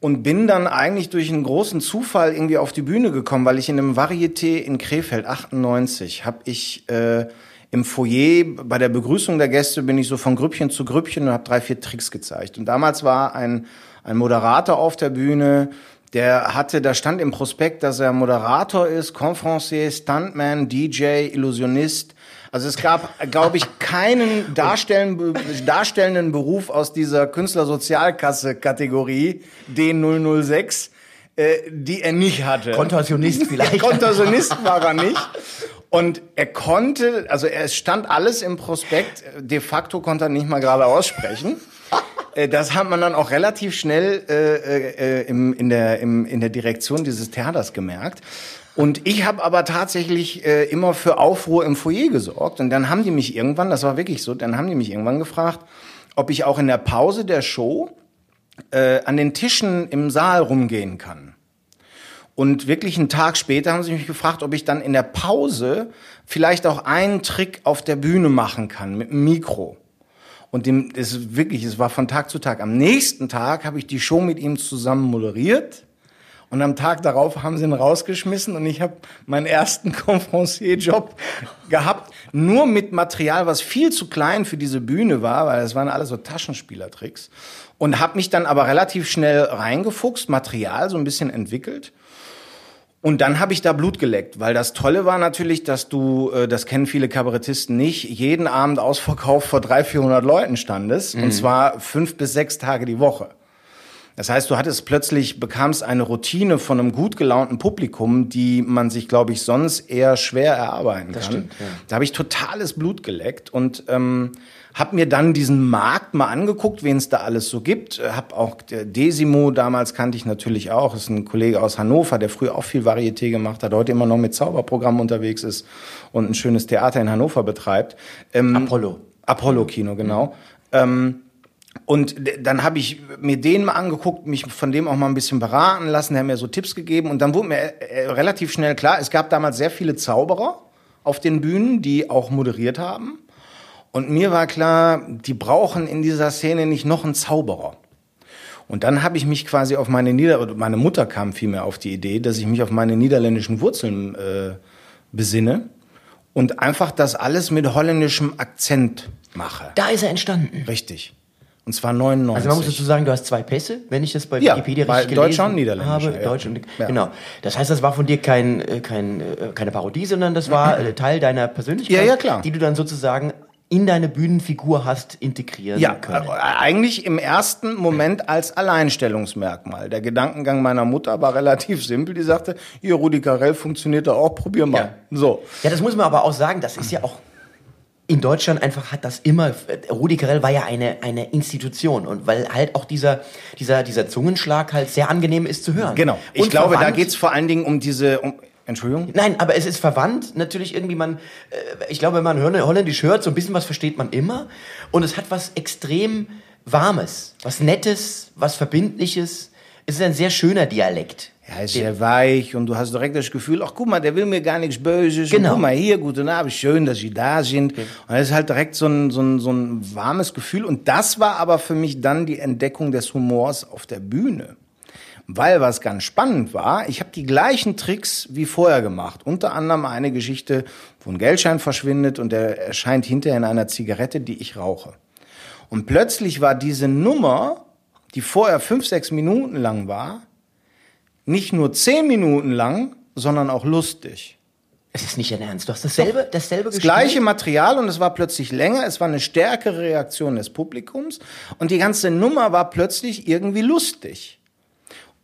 Speaker 2: und bin dann eigentlich durch einen großen Zufall irgendwie auf die Bühne gekommen, weil ich in einem Varieté in Krefeld 98 habe ich äh, im Foyer bei der Begrüßung der Gäste bin ich so von Grüppchen zu Grüppchen und habe drei, vier Tricks gezeigt. Und damals war ein, ein Moderator auf der Bühne, der hatte, da stand im Prospekt, dass er Moderator ist, Conferencier, Stuntman, DJ, Illusionist. Also es gab, glaube ich, keinen <laughs> darstellenden, darstellenden Beruf aus dieser Künstlersozialkasse-Kategorie D006, äh, die er nicht hatte.
Speaker 1: Kontorsionist <laughs> vielleicht.
Speaker 2: Kontorsionist war er nicht. <laughs> Und er konnte, also er stand alles im Prospekt, de facto konnte er nicht mal gerade aussprechen. <laughs> Äh, das hat man dann auch relativ schnell äh, äh, im, in, der, im, in der Direktion dieses Theaters gemerkt. Und ich habe aber tatsächlich äh, immer für Aufruhr im Foyer gesorgt. Und dann haben die mich irgendwann, das war wirklich so, dann haben die mich irgendwann gefragt, ob ich auch in der Pause der Show äh, an den Tischen im Saal rumgehen kann. Und wirklich einen Tag später haben sie mich gefragt, ob ich dann in der Pause vielleicht auch einen Trick auf der Bühne machen kann mit dem Mikro. Und dem ist wirklich, es war von Tag zu Tag. Am nächsten Tag habe ich die Show mit ihm zusammen moderiert. Und am Tag darauf haben sie ihn rausgeschmissen und ich habe meinen ersten <laughs> Conferencier-Job gehabt, nur mit Material, was viel zu klein für diese Bühne war, weil es waren alles so Taschenspielertricks. Und habe mich dann aber relativ schnell reingefuchst, Material so ein bisschen entwickelt und dann habe ich da Blut geleckt, weil das Tolle war natürlich, dass du, äh, das kennen viele Kabarettisten nicht, jeden Abend ausverkauft vor 300, 400 Leuten standest. Mhm. Und zwar fünf bis sechs Tage die Woche. Das heißt, du hattest plötzlich, bekamst eine Routine von einem gut gelaunten Publikum, die man sich, glaube ich, sonst eher schwer erarbeiten das kann. Stimmt, ja. Da habe ich totales Blut geleckt und ähm, habe mir dann diesen Markt mal angeguckt, wen es da alles so gibt. Äh, hab auch Desimo, damals kannte ich natürlich auch, ist ein Kollege aus Hannover, der früher auch viel Varieté gemacht hat, heute immer noch mit Zauberprogrammen unterwegs ist und ein schönes Theater in Hannover betreibt.
Speaker 1: Ähm, Apollo.
Speaker 2: Apollo-Kino, genau. Mhm. Ähm, und dann habe ich mir den mal angeguckt, mich von dem auch mal ein bisschen beraten lassen, der hat mir so Tipps gegeben und dann wurde mir äh, äh, relativ schnell klar, es gab damals sehr viele Zauberer auf den Bühnen, die auch moderiert haben. Und mir war klar, die brauchen in dieser Szene nicht noch einen Zauberer. Und dann habe ich mich quasi auf meine Nieder meine Mutter kam vielmehr auf die Idee, dass ich mich auf meine niederländischen Wurzeln äh, besinne und einfach das alles mit holländischem Akzent mache.
Speaker 1: Da ist er entstanden.
Speaker 2: Richtig. Und zwar 99.
Speaker 1: Also man muss dazu sagen, du hast zwei Pässe, wenn ich das bei ja, Wikipedia richtig gelesen
Speaker 2: Deutsch und Niederländisch,
Speaker 1: habe. Ja. Deutsch und, ja. Genau. Das heißt, das war von dir kein, äh, kein, äh, keine Parodie, sondern das war <laughs> Teil deiner Persönlichkeit,
Speaker 2: ja, ja, klar.
Speaker 1: die du dann sozusagen in deine Bühnenfigur hast integrieren ja, können. Ja,
Speaker 2: äh, eigentlich im ersten Moment als Alleinstellungsmerkmal. Der Gedankengang meiner Mutter war relativ simpel. Die sagte, hier, Rudi Carell funktioniert da auch, probier mal. Ja. So.
Speaker 1: Ja, das muss man aber auch sagen, das ist ja auch in Deutschland einfach hat das immer, Rudi Carell war ja eine, eine Institution und weil halt auch dieser, dieser, dieser Zungenschlag halt sehr angenehm ist zu hören.
Speaker 2: Genau. Ich und glaube, da geht's vor allen Dingen um diese, um, Entschuldigung?
Speaker 1: Nein, aber es ist verwandt. Natürlich irgendwie man, äh, ich glaube, wenn man Holländisch hört, so ein bisschen was versteht man immer. Und es hat was extrem Warmes, was Nettes, was Verbindliches. Es ist ein sehr schöner Dialekt.
Speaker 2: Ja, ist sehr weich und du hast direkt das Gefühl, ach guck mal, der will mir gar nichts Böses.
Speaker 1: Genau.
Speaker 2: Und guck mal hier, guten Abend, schön, dass Sie da sind. Und das ist halt direkt so ein, so, ein, so ein warmes Gefühl. Und das war aber für mich dann die Entdeckung des Humors auf der Bühne. Weil was ganz spannend war, ich habe die gleichen Tricks wie vorher gemacht. Unter anderem eine Geschichte, wo ein Geldschein verschwindet und der erscheint hinterher in einer Zigarette, die ich rauche. Und plötzlich war diese Nummer, die vorher fünf, sechs Minuten lang war, nicht nur zehn Minuten lang, sondern auch lustig.
Speaker 1: Es ist nicht dein Ernst. Du hast dasselbe, dasselbe
Speaker 2: Das gleiche Material und es war plötzlich länger, es war eine stärkere Reaktion des Publikums und die ganze Nummer war plötzlich irgendwie lustig.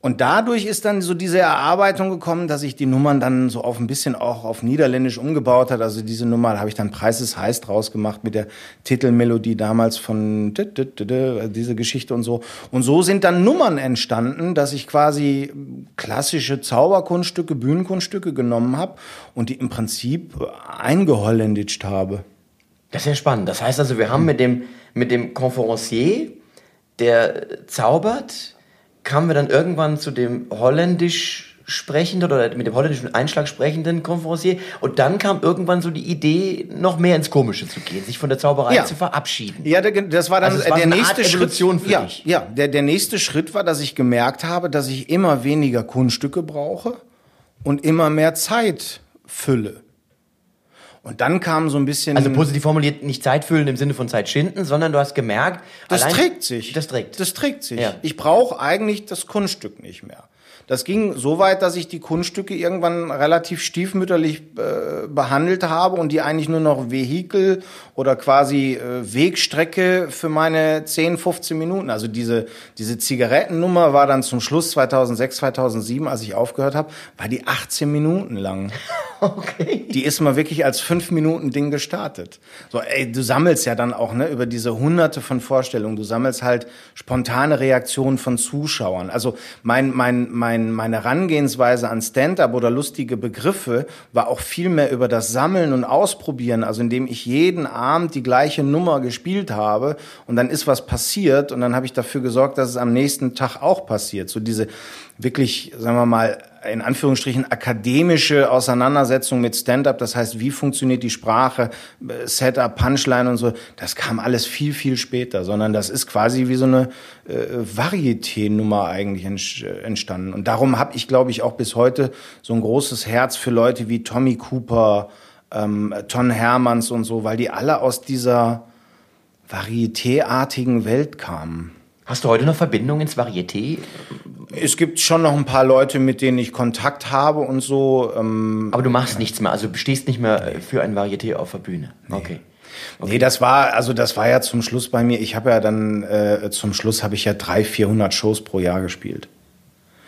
Speaker 2: Und dadurch ist dann so diese Erarbeitung gekommen, dass ich die Nummern dann so auf ein bisschen auch auf Niederländisch umgebaut hat. Also diese Nummer habe ich dann Preis ist heiß draus gemacht mit der Titelmelodie damals von diese Geschichte und so. Und so sind dann Nummern entstanden, dass ich quasi klassische Zauberkunststücke, Bühnenkunststücke genommen habe und die im Prinzip eingeholländisch habe.
Speaker 1: Das ist ja spannend. Das heißt also, wir haben mit dem, mit dem Conferencier, der zaubert, kamen wir dann irgendwann zu dem holländisch sprechenden oder mit dem holländischen Einschlag sprechenden Conferencier und dann kam irgendwann so die Idee, noch mehr ins Komische zu gehen, sich von der Zauberei
Speaker 2: Ja.
Speaker 1: zu verabschieden.
Speaker 2: Ja, das war dann
Speaker 1: Also war
Speaker 2: der nächste
Speaker 1: Art Evolution
Speaker 2: Schritt.
Speaker 1: für
Speaker 2: ja,
Speaker 1: dich.
Speaker 2: ja, der, der nächste Schritt war, dass ich gemerkt habe, dass ich immer weniger Kunststücke brauche und immer mehr Zeit fülle. Und dann kam so ein bisschen.
Speaker 1: Also positiv formuliert, nicht Zeit füllen im Sinne von Zeit schinden, sondern du hast gemerkt,
Speaker 2: das
Speaker 1: allein-
Speaker 2: trägt sich.
Speaker 1: Das trägt.
Speaker 2: Das trägt sich.
Speaker 1: Ja.
Speaker 2: Ich brauche eigentlich das Kunststück nicht mehr. Das ging so weit, dass ich die Kunststücke irgendwann relativ stiefmütterlich äh, behandelt habe und die eigentlich nur noch Vehikel oder quasi äh, Wegstrecke für meine 10, 15 Minuten. Also diese, diese Zigarettennummer war dann zum Schluss 2006, 2007, als ich aufgehört habe, war die 18 Minuten lang. <laughs>
Speaker 1: okay.
Speaker 2: Die ist mal wirklich als fünf Minuten Ding gestartet. So, ey, du sammelst ja dann auch ne über diese Hunderte von Vorstellungen. Du sammelst halt spontane Reaktionen von Zuschauern. Also mein mein mein meine Herangehensweise an Stand-up oder lustige Begriffe war auch viel mehr über das Sammeln und Ausprobieren. Also indem ich jeden Abend die gleiche Nummer gespielt habe und dann ist was passiert und dann habe ich dafür gesorgt, dass es am nächsten Tag auch passiert. So diese wirklich, sagen wir mal, in Anführungsstrichen akademische Auseinandersetzung mit Stand-up, das heißt, wie funktioniert die Sprache, äh, Setup, Punchline und so, das kam alles viel, viel später, sondern das ist quasi wie so eine äh, Varieté-Nummer eigentlich ent- entstanden. Und darum habe ich, glaube ich, auch bis heute so ein großes Herz für Leute wie Tommy Cooper, ähm, Ton Hermans und so, weil die alle aus dieser Varieté-artigen Welt kamen.
Speaker 1: Hast du heute noch Verbindungen ins Varieté?
Speaker 2: Es gibt schon noch ein paar Leute, mit denen ich Kontakt habe und so. Ähm,
Speaker 1: Aber du machst nichts mehr, also du stehst nicht mehr für ein Varieté auf der Bühne. Okay.
Speaker 2: Nee, das war, also das war ja zum Schluss bei mir. Ich habe ja dann, äh, zum Schluss habe ich ja 300, 400 Shows pro Jahr gespielt.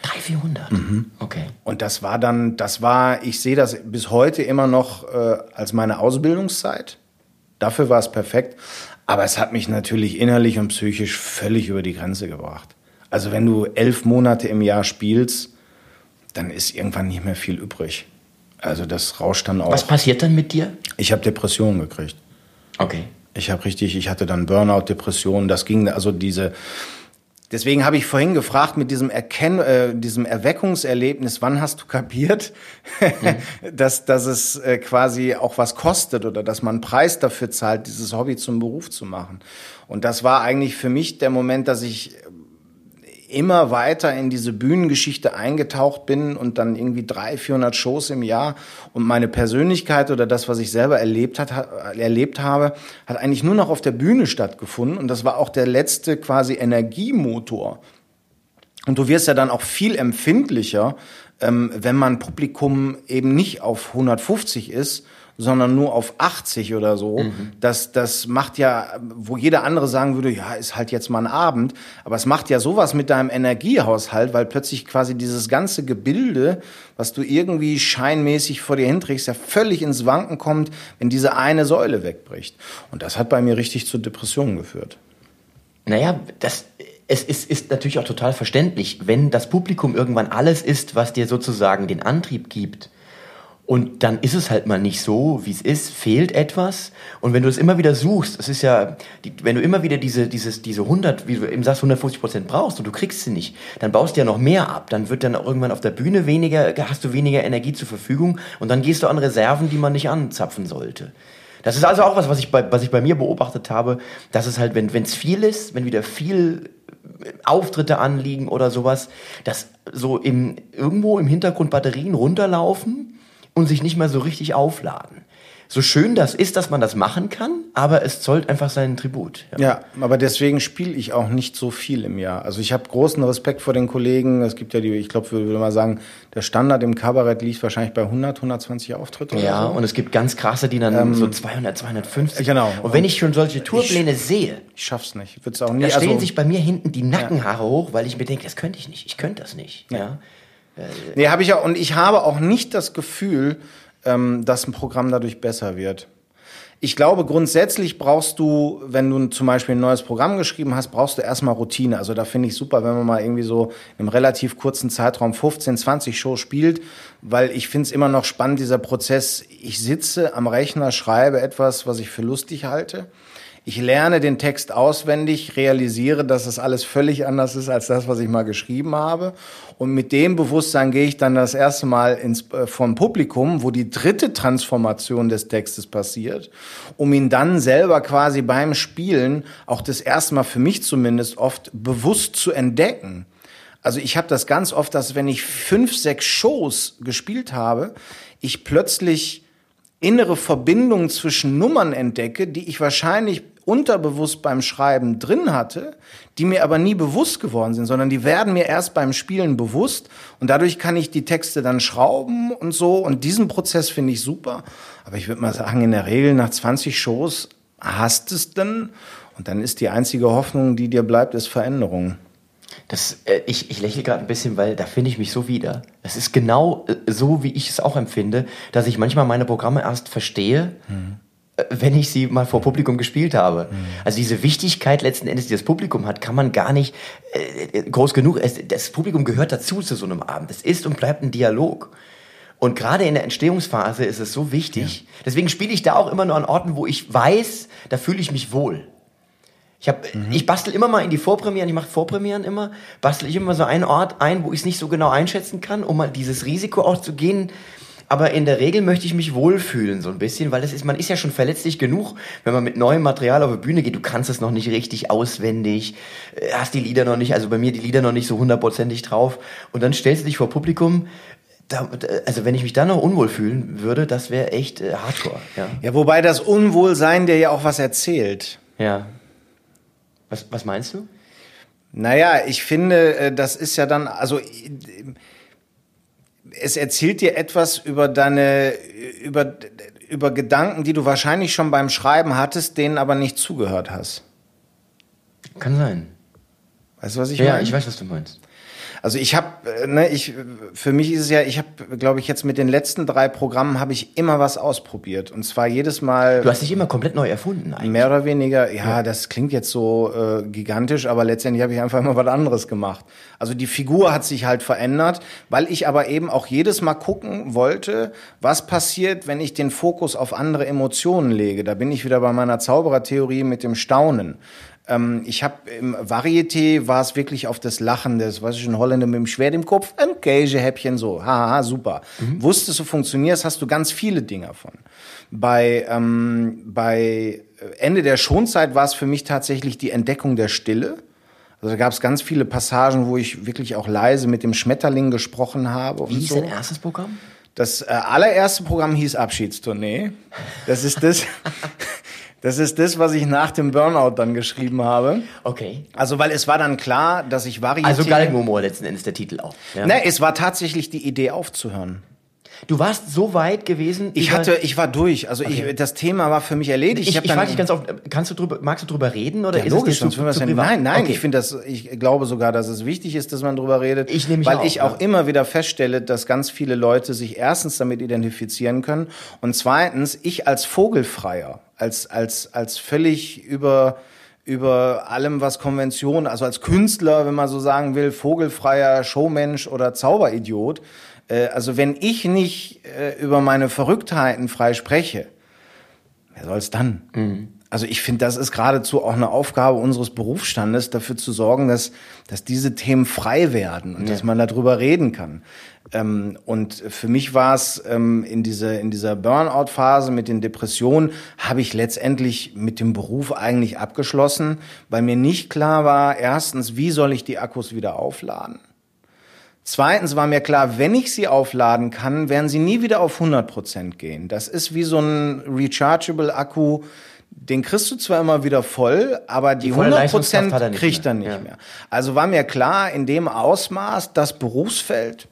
Speaker 1: 300, 400?
Speaker 2: Mhm.
Speaker 1: Okay.
Speaker 2: Und das war dann, das war, ich sehe das bis heute immer noch äh, als meine Ausbildungszeit. Dafür war es perfekt. Aber es hat mich natürlich innerlich und psychisch völlig über die Grenze gebracht. Also wenn du elf Monate im Jahr spielst, dann ist irgendwann nicht mehr viel übrig. Also das rauscht dann auch.
Speaker 1: Was passiert dann mit dir?
Speaker 2: Ich habe Depressionen gekriegt.
Speaker 1: Okay.
Speaker 2: Ich habe richtig, ich hatte dann Burnout, Depressionen, das ging also diese Deswegen habe ich vorhin gefragt mit diesem Erkenn äh, diesem Erweckungserlebnis, wann hast du kapiert, <laughs> dass dass es äh, quasi auch was kostet oder dass man einen Preis dafür zahlt, dieses Hobby zum Beruf zu machen. Und das war eigentlich für mich der Moment, dass ich immer weiter in diese Bühnengeschichte eingetaucht bin und dann irgendwie drei, 400 Shows im Jahr und meine Persönlichkeit oder das, was ich selber erlebt, hat, erlebt habe, hat eigentlich nur noch auf der Bühne stattgefunden und das war auch der letzte quasi Energiemotor. Und du wirst ja dann auch viel empfindlicher, ähm, wenn man Publikum eben nicht auf 150 ist, sondern nur auf 80 oder so. Das, das macht ja, wo jeder andere sagen würde, ja, ist halt jetzt mal ein Abend. Aber es macht ja sowas mit deinem Energiehaushalt, weil plötzlich quasi dieses ganze Gebilde, was du irgendwie scheinmäßig vor dir hinträgst, ja völlig ins Wanken kommt, wenn diese eine Säule wegbricht. Und das hat bei mir richtig zu Depressionen geführt.
Speaker 1: Naja, das, es ist, ist natürlich auch total verständlich, wenn das Publikum irgendwann alles ist, was dir sozusagen den Antrieb gibt Und dann ist es halt mal nicht so, wie es ist, fehlt etwas. Und wenn du es immer wieder suchst, es ist ja, die, wenn du immer wieder diese, dieses, diese 100, wie du eben sagst, 150 Prozent brauchst und du kriegst sie nicht, dann baust du ja noch mehr ab. Dann wird dann irgendwann auf der Bühne weniger, hast du weniger Energie zur Verfügung und dann gehst du an Reserven, die man nicht anzapfen sollte. Das ist also auch was, was ich bei, was ich bei mir beobachtet habe, dass es halt, wenn es viel ist, wenn wieder viel Auftritte anliegen oder sowas, dass so im, irgendwo im Hintergrund Batterien runterlaufen und sich nicht mehr so richtig aufladen. So schön das ist, dass man das machen kann, aber es zollt einfach seinen Tribut.
Speaker 2: Ja, ja aber deswegen spiele ich auch nicht so viel im Jahr. Also ich habe großen Respekt vor den Kollegen. Es gibt ja die, ich glaube, würde mal sagen, der Standard im Kabarett liegt wahrscheinlich bei 100, 120 Auftritte.
Speaker 1: Ja, so. und es gibt ganz krasse, die dann ähm, so 200, 250. Genau. Und wenn ich schon solche Tourpläne ich, sehe,
Speaker 2: ich schaff's nicht. Ich würde auch nie.
Speaker 1: Da stehen also, sich bei mir hinten die Nackenhaare ja. hoch, weil ich mir denke, das könnte ich nicht. Ich könnte das nicht. Ja. ja.
Speaker 2: Nee, habe ich ja und ich habe auch nicht das Gefühl, ähm, dass ein Programm dadurch besser wird. Ich glaube, grundsätzlich brauchst du, wenn du zum Beispiel ein neues Programm geschrieben hast, brauchst du erstmal Routine. Also da finde ich super, wenn man mal irgendwie so im relativ kurzen Zeitraum 15, 20 Shows spielt, weil ich finde es immer noch spannend, dieser Prozess. Ich sitze am Rechner, schreibe etwas, was ich für lustig halte ich lerne den Text auswendig, realisiere, dass es alles völlig anders ist als das, was ich mal geschrieben habe. Und mit dem Bewusstsein gehe ich dann das erste Mal ins, äh, vom Publikum, wo die dritte Transformation des Textes passiert, um ihn dann selber quasi beim Spielen auch das erste Mal für mich zumindest oft bewusst zu entdecken. Also ich habe das ganz oft, dass wenn ich fünf, sechs Shows gespielt habe, ich plötzlich innere Verbindungen zwischen Nummern entdecke, die ich wahrscheinlich unterbewusst beim Schreiben drin hatte, die mir aber nie bewusst geworden sind, sondern die werden mir erst beim Spielen bewusst und dadurch kann ich die Texte dann schrauben und so und diesen Prozess finde ich super. Aber ich würde mal sagen, in der Regel nach 20 Shows hast es dann und dann ist die einzige Hoffnung, die dir bleibt, ist Veränderung.
Speaker 1: Das, äh, ich, ich lächle gerade ein bisschen, weil da finde ich mich so wieder. Es ist genau äh, so, wie ich es auch empfinde, dass ich manchmal meine Programme erst verstehe, mhm wenn ich sie mal vor Publikum gespielt habe. Mhm. Also diese Wichtigkeit letzten Endes, die das Publikum hat, kann man gar nicht äh, groß genug. Es, das Publikum gehört dazu zu so einem Abend. Es ist und bleibt ein Dialog. Und gerade in der Entstehungsphase ist es so wichtig. Ja. Deswegen spiele ich da auch immer nur an Orten, wo ich weiß, da fühle ich mich wohl. Ich, hab, mhm. ich bastel immer mal in die Vorpremieren, ich mache Vorpremieren immer, bastel ich immer so einen Ort ein, wo ich es nicht so genau einschätzen kann, um mal dieses Risiko auch zu gehen, aber in der Regel möchte ich mich wohlfühlen, so ein bisschen, weil das ist, man ist ja schon verletzlich genug, wenn man mit neuem Material auf die Bühne geht. Du kannst es noch nicht richtig auswendig, äh, hast die Lieder noch nicht, also bei mir die Lieder noch nicht so hundertprozentig drauf. Und dann stellst du dich vor Publikum, da, also wenn ich mich da noch unwohl fühlen würde, das wäre echt äh, Hardcore. Ja.
Speaker 2: ja, wobei das Unwohlsein dir ja auch was erzählt.
Speaker 1: Ja. Was, was meinst du?
Speaker 2: Naja, ich finde, äh, das ist ja dann, also es erzählt dir etwas über deine, über, über Gedanken, die du wahrscheinlich schon beim Schreiben hattest, denen aber nicht zugehört hast.
Speaker 1: Kann sein.
Speaker 2: Weißt du, was ich
Speaker 1: ja,
Speaker 2: meine?
Speaker 1: Ja, ich weiß, was du meinst.
Speaker 2: Also ich habe, äh, ne, ich, für mich ist es ja, ich habe, glaube ich, jetzt mit den letzten drei Programmen habe ich immer was ausprobiert und zwar jedes Mal.
Speaker 1: Du hast dich immer komplett neu erfunden
Speaker 2: eigentlich. Mehr oder weniger, ja, ja. das klingt jetzt so äh, gigantisch, aber letztendlich habe ich einfach immer was anderes gemacht. Also die Figur hat sich halt verändert, weil ich aber eben auch jedes Mal gucken wollte, was passiert, wenn ich den Fokus auf andere Emotionen lege. Da bin ich wieder bei meiner Zauberertheorie mit dem Staunen. Ähm, ich habe im Varieté war es wirklich auf das Lachen des, was ich ein Holländer mit dem Schwert im Kopf, ein Käsehäppchen so, haha, super. Mhm. Wusstest du funktionierst, hast du ganz viele Dinge von. Bei ähm, bei Ende der Schonzeit war es für mich tatsächlich die Entdeckung der Stille. Also da gab es ganz viele Passagen, wo ich wirklich auch leise mit dem Schmetterling gesprochen habe.
Speaker 1: Wie hieß so. dein erstes Programm?
Speaker 2: Das äh, allererste Programm hieß Abschiedstournee. Das ist das. <laughs> Das ist das, was ich nach dem Burnout dann geschrieben habe.
Speaker 1: Okay.
Speaker 2: Also, weil es war dann klar, dass ich Varieté...
Speaker 1: Also Galgenhumor letzten Endes der Titel auch.
Speaker 2: Ja. Ne, es war tatsächlich die Idee aufzuhören.
Speaker 1: Du warst so weit gewesen.
Speaker 2: Ich hatte, ich war durch. Also okay. ich, das Thema war für mich erledigt.
Speaker 1: Ich, ich, ich frage dich ganz oft, kannst du drüber, magst du drüber reden oder
Speaker 2: ja, ist logisch, es zu, zu privat? Nein, nein. Okay. Ich finde das, ich glaube sogar, dass es wichtig ist, dass man drüber redet.
Speaker 1: Ich nehme
Speaker 2: weil
Speaker 1: auch,
Speaker 2: ich auch ja. immer wieder feststelle, dass ganz viele Leute sich erstens damit identifizieren können und zweitens ich als Vogelfreier, als als als völlig über über allem, was Konvention, also als Künstler, wenn man so sagen will, vogelfreier Showmensch oder Zauberidiot, Äh, also wenn ich nicht äh, über meine Verrücktheiten frei spreche, wer soll's dann? Mhm. Also ich finde, das ist geradezu auch eine Aufgabe unseres Berufsstandes, dafür zu sorgen, dass, dass diese Themen frei werden und ja. dass man darüber reden kann. Ähm, und für mich war es ähm, in, diese, in dieser Burnout-Phase mit den Depressionen, habe ich letztendlich mit dem Beruf eigentlich abgeschlossen, weil mir nicht klar war, erstens, wie soll ich die Akkus wieder aufladen? Zweitens war mir klar, wenn ich sie aufladen kann, werden sie nie wieder auf 100 Prozent gehen. Das ist wie so ein rechargeable Akku. Den kriegst du zwar immer wieder voll, aber die, die 100 Prozent kriegt er nicht ja. mehr. Also war mir klar, in dem Ausmaß, das Berufsfeld,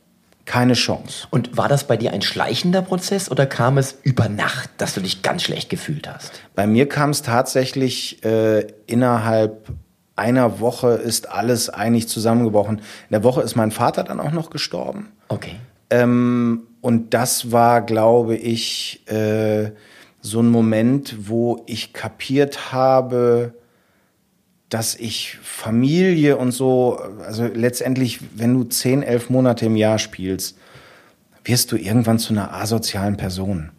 Speaker 2: keine Chance.
Speaker 1: Und war das bei dir ein schleichender Prozess oder kam es über Nacht, dass du dich ganz schlecht gefühlt hast?
Speaker 2: Bei mir kam es tatsächlich äh, innerhalb einer Woche ist alles eigentlich zusammengebrochen. In der Woche ist mein Vater dann auch noch gestorben.
Speaker 1: Okay.
Speaker 2: Ähm, und das war, glaube ich, äh, so ein Moment, wo ich kapiert habe, dass ich Familie und so, also letztendlich, wenn du zehn, elf Monate im Jahr spielst, wirst du irgendwann zu einer asozialen Person.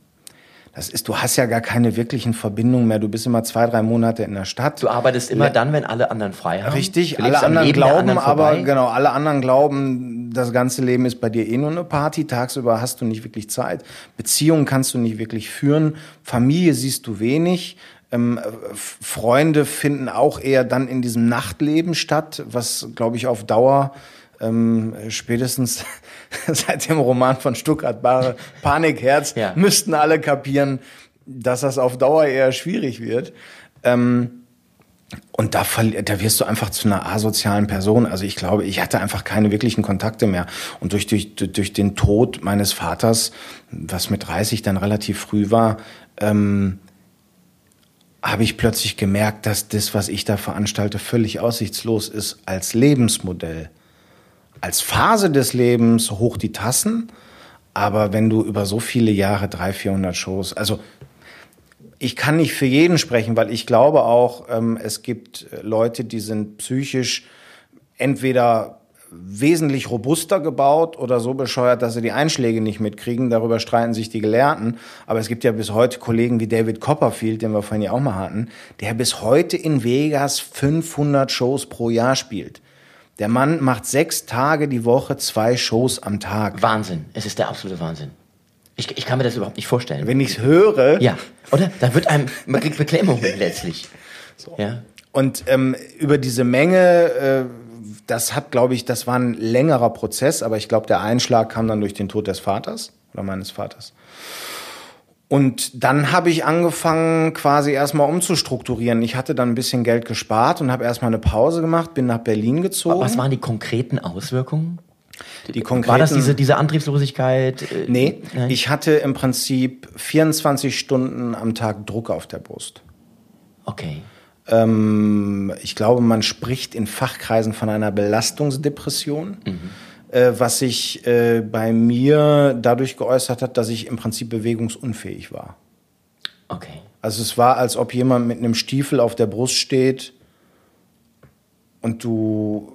Speaker 2: Das ist, du hast ja gar keine wirklichen Verbindungen mehr. Du bist immer zwei, drei Monate in der Stadt.
Speaker 1: Du arbeitest immer dann, wenn alle anderen frei haben.
Speaker 2: Richtig, alle anderen glauben, anderen aber genau, alle anderen glauben, das ganze Leben ist bei dir eh nur eine Party. Tagsüber hast du nicht wirklich Zeit. Beziehungen kannst du nicht wirklich führen. Familie siehst du wenig. Ähm, Freunde finden auch eher dann in diesem Nachtleben statt, was, glaube ich, auf Dauer ähm, spätestens <laughs> seit dem Roman von Stuttgart Panikherz ja. müssten alle kapieren, dass das auf Dauer eher schwierig wird. Ähm, und da, da wirst du einfach zu einer asozialen Person. Also ich glaube, ich hatte einfach keine wirklichen Kontakte mehr. Und durch, durch, durch den Tod meines Vaters, was mit 30 dann relativ früh war, ähm, habe ich plötzlich gemerkt, dass das, was ich da veranstalte, völlig aussichtslos ist als Lebensmodell. Als Phase des Lebens hoch die Tassen, aber wenn du über so viele Jahre, 300, 400 Shows, also ich kann nicht für jeden sprechen, weil ich glaube auch, ähm, es gibt Leute, die sind psychisch entweder wesentlich robuster gebaut oder so bescheuert, dass sie die Einschläge nicht mitkriegen. Darüber streiten sich die Gelehrten. Aber es gibt ja bis heute Kollegen wie David Copperfield, den wir vorhin ja auch mal hatten, der bis heute in Vegas 500 Shows pro Jahr spielt. Der Mann macht sechs Tage die Woche zwei Shows am Tag.
Speaker 1: Wahnsinn. Es ist der absolute Wahnsinn. Ich, ich kann mir das überhaupt nicht vorstellen.
Speaker 2: Wenn ich es höre.
Speaker 1: Ja, oder? Da wird einem, <laughs> man kriegt Beklemmung letztlich.
Speaker 2: So. Ja. Und ähm, über diese Menge, äh, das hat, glaube ich, das war ein längerer Prozess, aber ich glaube, der Einschlag kam dann durch den Tod des Vaters oder meines Vaters. Und dann habe ich angefangen, quasi erstmal umzustrukturieren. Ich hatte dann ein bisschen Geld gespart und habe erstmal eine Pause gemacht, bin nach Berlin gezogen.
Speaker 1: Was waren die konkreten Auswirkungen?
Speaker 2: Die konkreten,
Speaker 1: War das diese, diese Antriebslosigkeit?
Speaker 2: Äh, nee, Nein? ich hatte im Prinzip 24 Stunden am Tag Druck auf der Brust.
Speaker 1: Okay.
Speaker 2: Ähm, ich glaube, man spricht in Fachkreisen von einer Belastungsdepression. Mhm äh, was sich äh, bei mir dadurch geäußert hat, dass ich im Prinzip bewegungsunfähig war.
Speaker 1: Okay.
Speaker 2: Also es war, als ob jemand mit einem Stiefel auf der Brust steht und du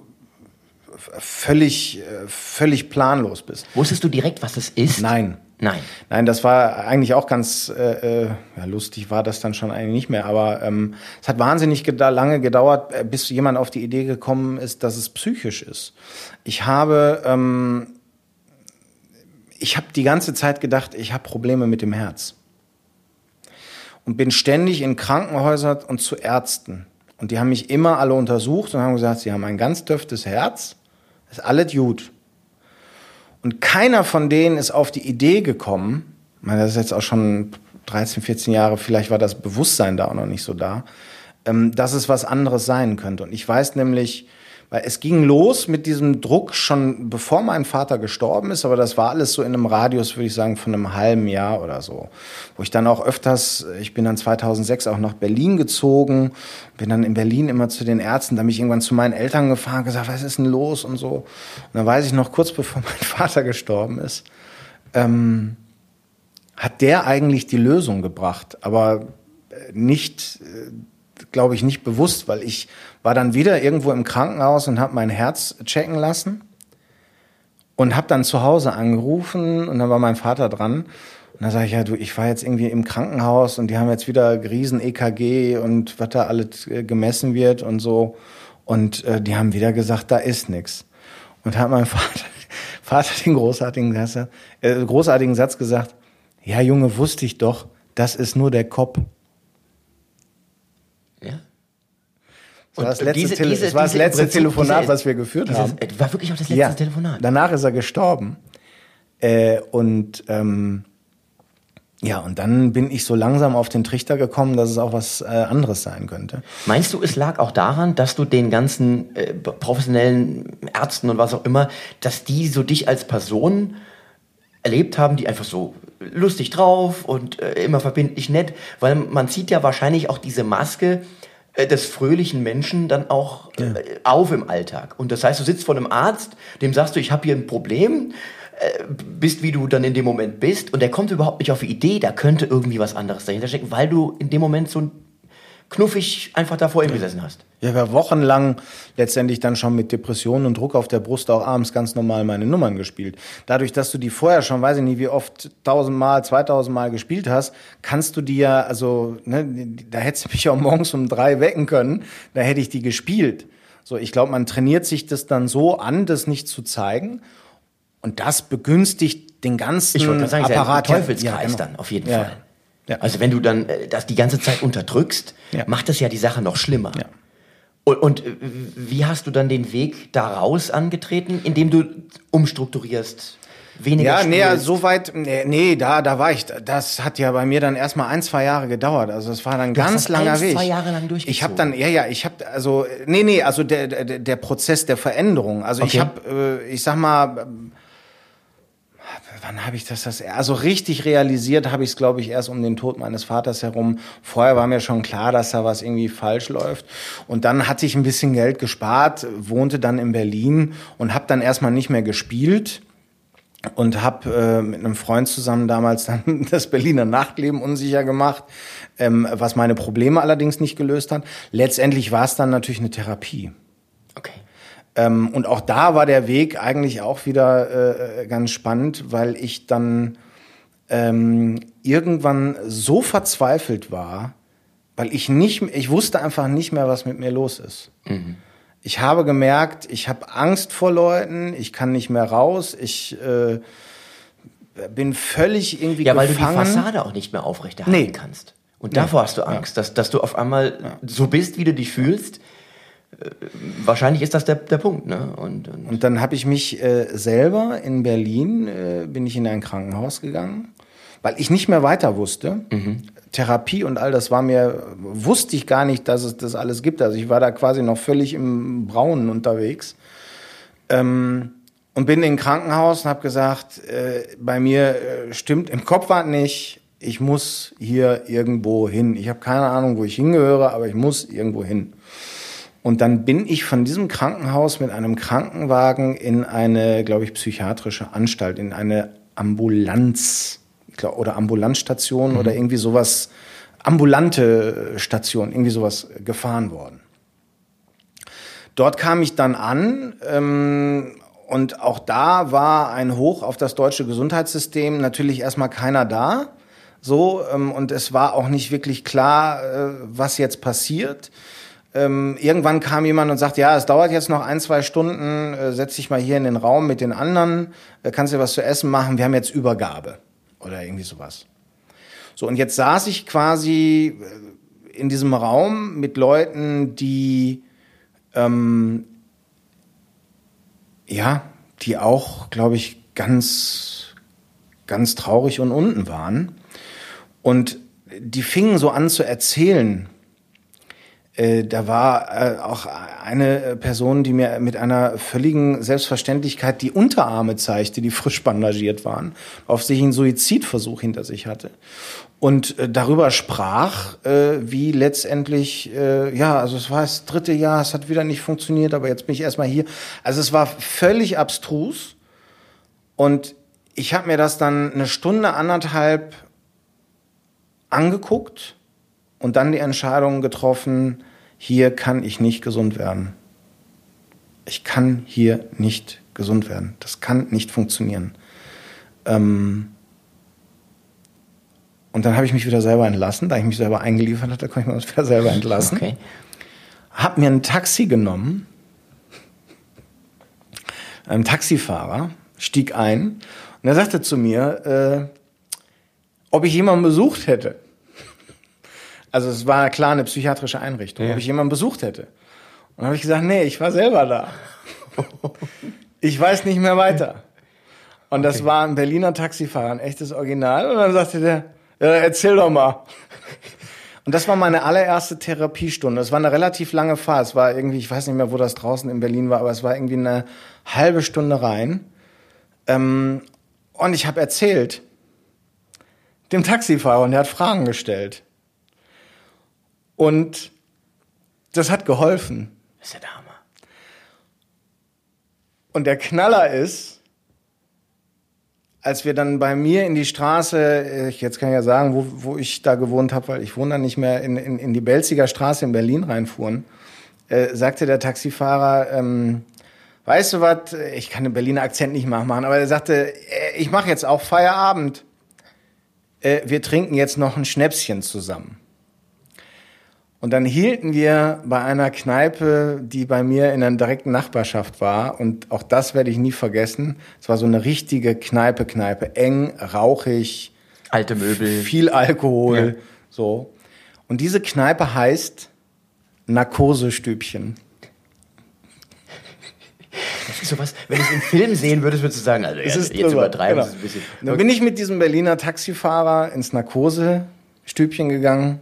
Speaker 2: völlig, äh, völlig planlos bist.
Speaker 1: Wusstest du direkt, was es ist?
Speaker 2: Nein.
Speaker 1: Nein.
Speaker 2: Nein, das war eigentlich auch ganz äh, äh, ja, lustig, war das dann schon eigentlich nicht mehr. Aber ähm, es hat wahnsinnig geda lange gedauert, äh, bis jemand auf die Idee gekommen ist, dass es psychisch ist. Ich habe, ähm, ich habe die ganze Zeit gedacht, ich habe Probleme mit dem Herz. Und bin ständig in Krankenhäusern und zu Ärzten. Und die haben mich immer alle untersucht und haben gesagt, sie haben ein ganz dürftes Herz, ist alles gut. Und keiner von denen ist auf die Idee gekommen, ich meine, das ist jetzt auch schon 13, 14 Jahre, vielleicht war das Bewusstsein da auch noch nicht so da, ähm, dass es was anderes sein könnte. Und ich weiß nämlich, weil es ging los mit diesem Druck schon bevor mein Vater gestorben ist, aber das war alles so in einem Radius, würde ich sagen, von einem halben Jahr oder so. Wo ich dann auch öfters, ich bin dann 2006 auch nach Berlin gezogen, bin dann in Berlin immer zu den Ärzten, da bin ich irgendwann zu meinen Eltern gefahren, gesagt, was ist denn los und so. Und dann weiß ich noch, kurz bevor <laughs> mein Vater gestorben ist, ähm, hat der eigentlich die Lösung gebracht, aber nicht, äh, glaube ich, nicht bewusst, weil ich war dann wieder irgendwo im Krankenhaus und habe mein Herz checken lassen. Und habe dann zu Hause angerufen und dann war mein Vater dran. Und dann sage ich, ja, du, ich war jetzt irgendwie im Krankenhaus und die haben jetzt wieder riesen EKG und was da alles äh, gemessen wird und so. Und äh, die haben wieder gesagt, da ist nix. Und hat mein <laughs> Vater, Vater den großartigen Satz, äh, großartigen Satz gesagt, ja Junge, wusste ich doch, das ist nur der Kopf. Das war das
Speaker 1: Und
Speaker 2: letzte,
Speaker 1: diese-
Speaker 2: Tele
Speaker 1: diese-
Speaker 2: das war das letzte
Speaker 1: Prinzip
Speaker 2: Telefonat,
Speaker 1: diese-
Speaker 2: was wir geführt
Speaker 1: Dieses,
Speaker 2: haben.
Speaker 1: war wirklich auch das letzte
Speaker 2: Ja,
Speaker 1: Telefonat.
Speaker 2: Danach ist er gestorben. Äh, und ähm, ja, und dann bin ich so langsam auf den Trichter gekommen, dass es auch was äh, anderes sein könnte.
Speaker 1: Meinst du, es lag auch daran, dass du den ganzen äh, professionellen Ärzten und was auch immer, dass die so dich als Person erlebt haben, die einfach so lustig drauf und äh, immer verbindlich nett, weil man zieht ja wahrscheinlich auch diese Maske des fröhlichen Menschen dann auch äh, auf im Alltag. Und das heißt, du sitzt vor einem Arzt, dem sagst du, ich habe hier ein Problem, äh, bist wie du dann in dem Moment bist und der kommt überhaupt nicht auf die Idee, da könnte irgendwie was anderes dahinter stecken, weil du in dem Moment so knuffig einfach da vor ihm gesessen hast.
Speaker 2: Ich habe ja wochenlang letztendlich dann schon mit Depressionen und Druck auf der Brust auch abends ganz normal meine Nummern gespielt. Dadurch, dass du die vorher schon, weiß ich nicht, wie oft tausendmal, zweitausendmal gespielt hast, kannst du die ja, also, ne, da hättest du mich auch morgens um drei wecken können, da hätte ich die gespielt. So, ich glaube, man trainiert sich das dann so an, das nicht zu zeigen. Und das begünstigt den ganzen
Speaker 1: Ich sagen,
Speaker 2: Apparat.
Speaker 1: Teufelskreis
Speaker 2: Ja, genau.
Speaker 1: dann, auf jeden
Speaker 2: Ja.
Speaker 1: Fall.
Speaker 2: Ja.
Speaker 1: Also wenn du dann äh, das die ganze Zeit unterdrückst,
Speaker 2: Ja.
Speaker 1: macht das ja die Sache noch schlimmer.
Speaker 2: Ja.
Speaker 1: Und, und äh, wie hast du dann den Weg daraus angetreten, indem du umstrukturierst, weniger
Speaker 2: Ja, nee, so weit, nee, nee, da, da war ich. Das hat ja bei mir dann erstmal ein, zwei Jahre gedauert. Also es war dann ein ganz langer
Speaker 1: ein,
Speaker 2: Weg.
Speaker 1: zwei Jahre lang
Speaker 2: Ich habe
Speaker 1: durchgezogen?
Speaker 2: dann, ja, ja, ich habe, also, nee, nee, also der, der, der Prozess der Veränderung. Also ich
Speaker 1: Okay.
Speaker 2: habe, äh, ich sag mal, wann habe ich das, das, also richtig realisiert habe ich es, glaube ich, erst um den Tod meines Vaters herum. Vorher war mir schon klar, dass da was irgendwie falsch läuft. Und dann hatte ich ein bisschen Geld gespart, wohnte dann in Berlin und habe dann erstmal nicht mehr gespielt und habe äh, mit einem Freund zusammen damals dann <laughs> das Berliner Nachtleben unsicher gemacht, ähm, was meine Probleme allerdings nicht gelöst hat. Letztendlich war es dann natürlich eine Therapie. Ähm, und auch da war der Weg eigentlich auch wieder äh, ganz spannend, weil ich dann ähm, irgendwann so verzweifelt war, weil ich nicht, ich wusste einfach nicht mehr, was mit mir los ist. Ich habe gemerkt, ich habe Angst vor Leuten, ich kann nicht mehr raus, ich äh, bin völlig irgendwie
Speaker 1: Ja, weil
Speaker 2: gefangen.
Speaker 1: du die Fassade auch nicht mehr aufrechterhalten
Speaker 2: Nee.
Speaker 1: kannst. Und davor hast du Angst, dass, dass du auf einmal so bist, wie du dich fühlst. Äh, Wahrscheinlich ist das der, der Punkt, ne? Und, und
Speaker 2: Und dann habe ich mich äh, selber in Berlin, äh, bin ich in ein Krankenhaus gegangen, weil ich nicht mehr weiter wusste. Therapie und all das war mir, wusste ich gar nicht, dass es das alles gibt. Also ich war da quasi noch völlig im Braunen unterwegs. Ähm, und bin in ein Krankenhaus und habe gesagt, äh, bei mir äh, stimmt im Kopf was nicht. Ich muss hier irgendwo hin. Ich habe keine Ahnung, wo ich hingehöre, aber ich muss irgendwo hin. Und dann bin ich von diesem Krankenhaus mit einem Krankenwagen in eine, glaube ich, psychiatrische Anstalt, in eine Ambulanz glaub, oder Ambulanzstation oder irgendwie sowas, ambulante Station, irgendwie sowas gefahren worden. Dort kam ich dann an ähm, und auch da war ein Hoch auf das deutsche Gesundheitssystem. Natürlich erstmal keiner da. So, ähm, und es war auch nicht wirklich klar, äh, was jetzt passiert. Ähm, irgendwann kam jemand und sagte, ja, es dauert jetzt noch ein, zwei Stunden, äh, setz dich mal hier in den Raum mit den anderen, äh, kannst dir was zu essen machen, wir haben jetzt Übergabe oder irgendwie sowas. So, und jetzt saß ich quasi äh, in diesem Raum mit Leuten, die ähm, ja, die auch, glaube ich, ganz, ganz traurig und unten waren. Und die fingen so an zu erzählen. Äh, da war äh, auch eine Person, die mir mit einer völligen Selbstverständlichkeit die Unterarme zeigte, die frisch bandagiert waren, auf sich einen Suizidversuch hinter sich hatte. Und äh, darüber sprach, äh, wie letztendlich, äh, ja, also es war das dritte Jahr, es hat wieder nicht funktioniert, aber jetzt bin ich erstmal hier. Also es war völlig abstrus. Und ich habe mir das dann eine Stunde, anderthalb angeguckt und dann die Entscheidung getroffen, hier kann ich nicht gesund werden. Ich kann hier nicht gesund werden. Das kann nicht funktionieren. Ähm und dann habe ich mich wieder selber entlassen. Da ich mich selber eingeliefert hatte, konnte ich mich wieder selber entlassen. Okay. Hab mir ein Taxi genommen. Ein Taxifahrer stieg ein und er sagte zu mir, äh, ob ich jemanden besucht hätte. Also es war klar eine psychiatrische Einrichtung, ja. ob ich jemanden besucht hätte. Und dann habe ich gesagt, nee, ich war selber da. <laughs> ich weiß nicht mehr weiter. Und okay. das war ein Berliner Taxifahrer, ein echtes Original. Und dann sagte der, ja, erzähl doch mal. Und das war meine allererste Therapiestunde. Es war eine relativ lange Fahrt. Es war irgendwie, ich weiß nicht mehr, wo das draußen in Berlin war, aber es war irgendwie eine halbe Stunde rein. Ähm, und ich habe erzählt dem Taxifahrer und der hat Fragen gestellt. Und das hat geholfen.
Speaker 1: Das ist ja der Hammer.
Speaker 2: Und der Knaller ist, als wir dann bei mir in die Straße, ich jetzt kann ich ja sagen, wo, wo ich da gewohnt habe, weil ich wohne da nicht mehr, in, in, in die Belziger Straße in Berlin reinfuhren, äh, sagte der Taxifahrer, ähm, weißt du was, ich kann den Berliner Akzent nicht machen, aber er sagte, äh, ich mache jetzt auch Feierabend. Äh, wir trinken jetzt noch ein Schnäpschen zusammen. Und dann hielten wir bei einer Kneipe, die bei mir in einer direkten Nachbarschaft war. Und auch das werde ich nie vergessen. Es war so eine richtige Kneipe, Kneipe. Eng, rauchig.
Speaker 1: Alte Möbel.
Speaker 2: Viel Alkohol. Ja. So. Und diese Kneipe heißt Narkosestübchen.
Speaker 1: Sowas, wenn du es im Film sehen würdest, würdest du sagen, also
Speaker 2: ja, jetzt drüber, übertreiben genau. ein bisschen. Dann bin ich mit diesem Berliner Taxifahrer ins Narkosestübchen gegangen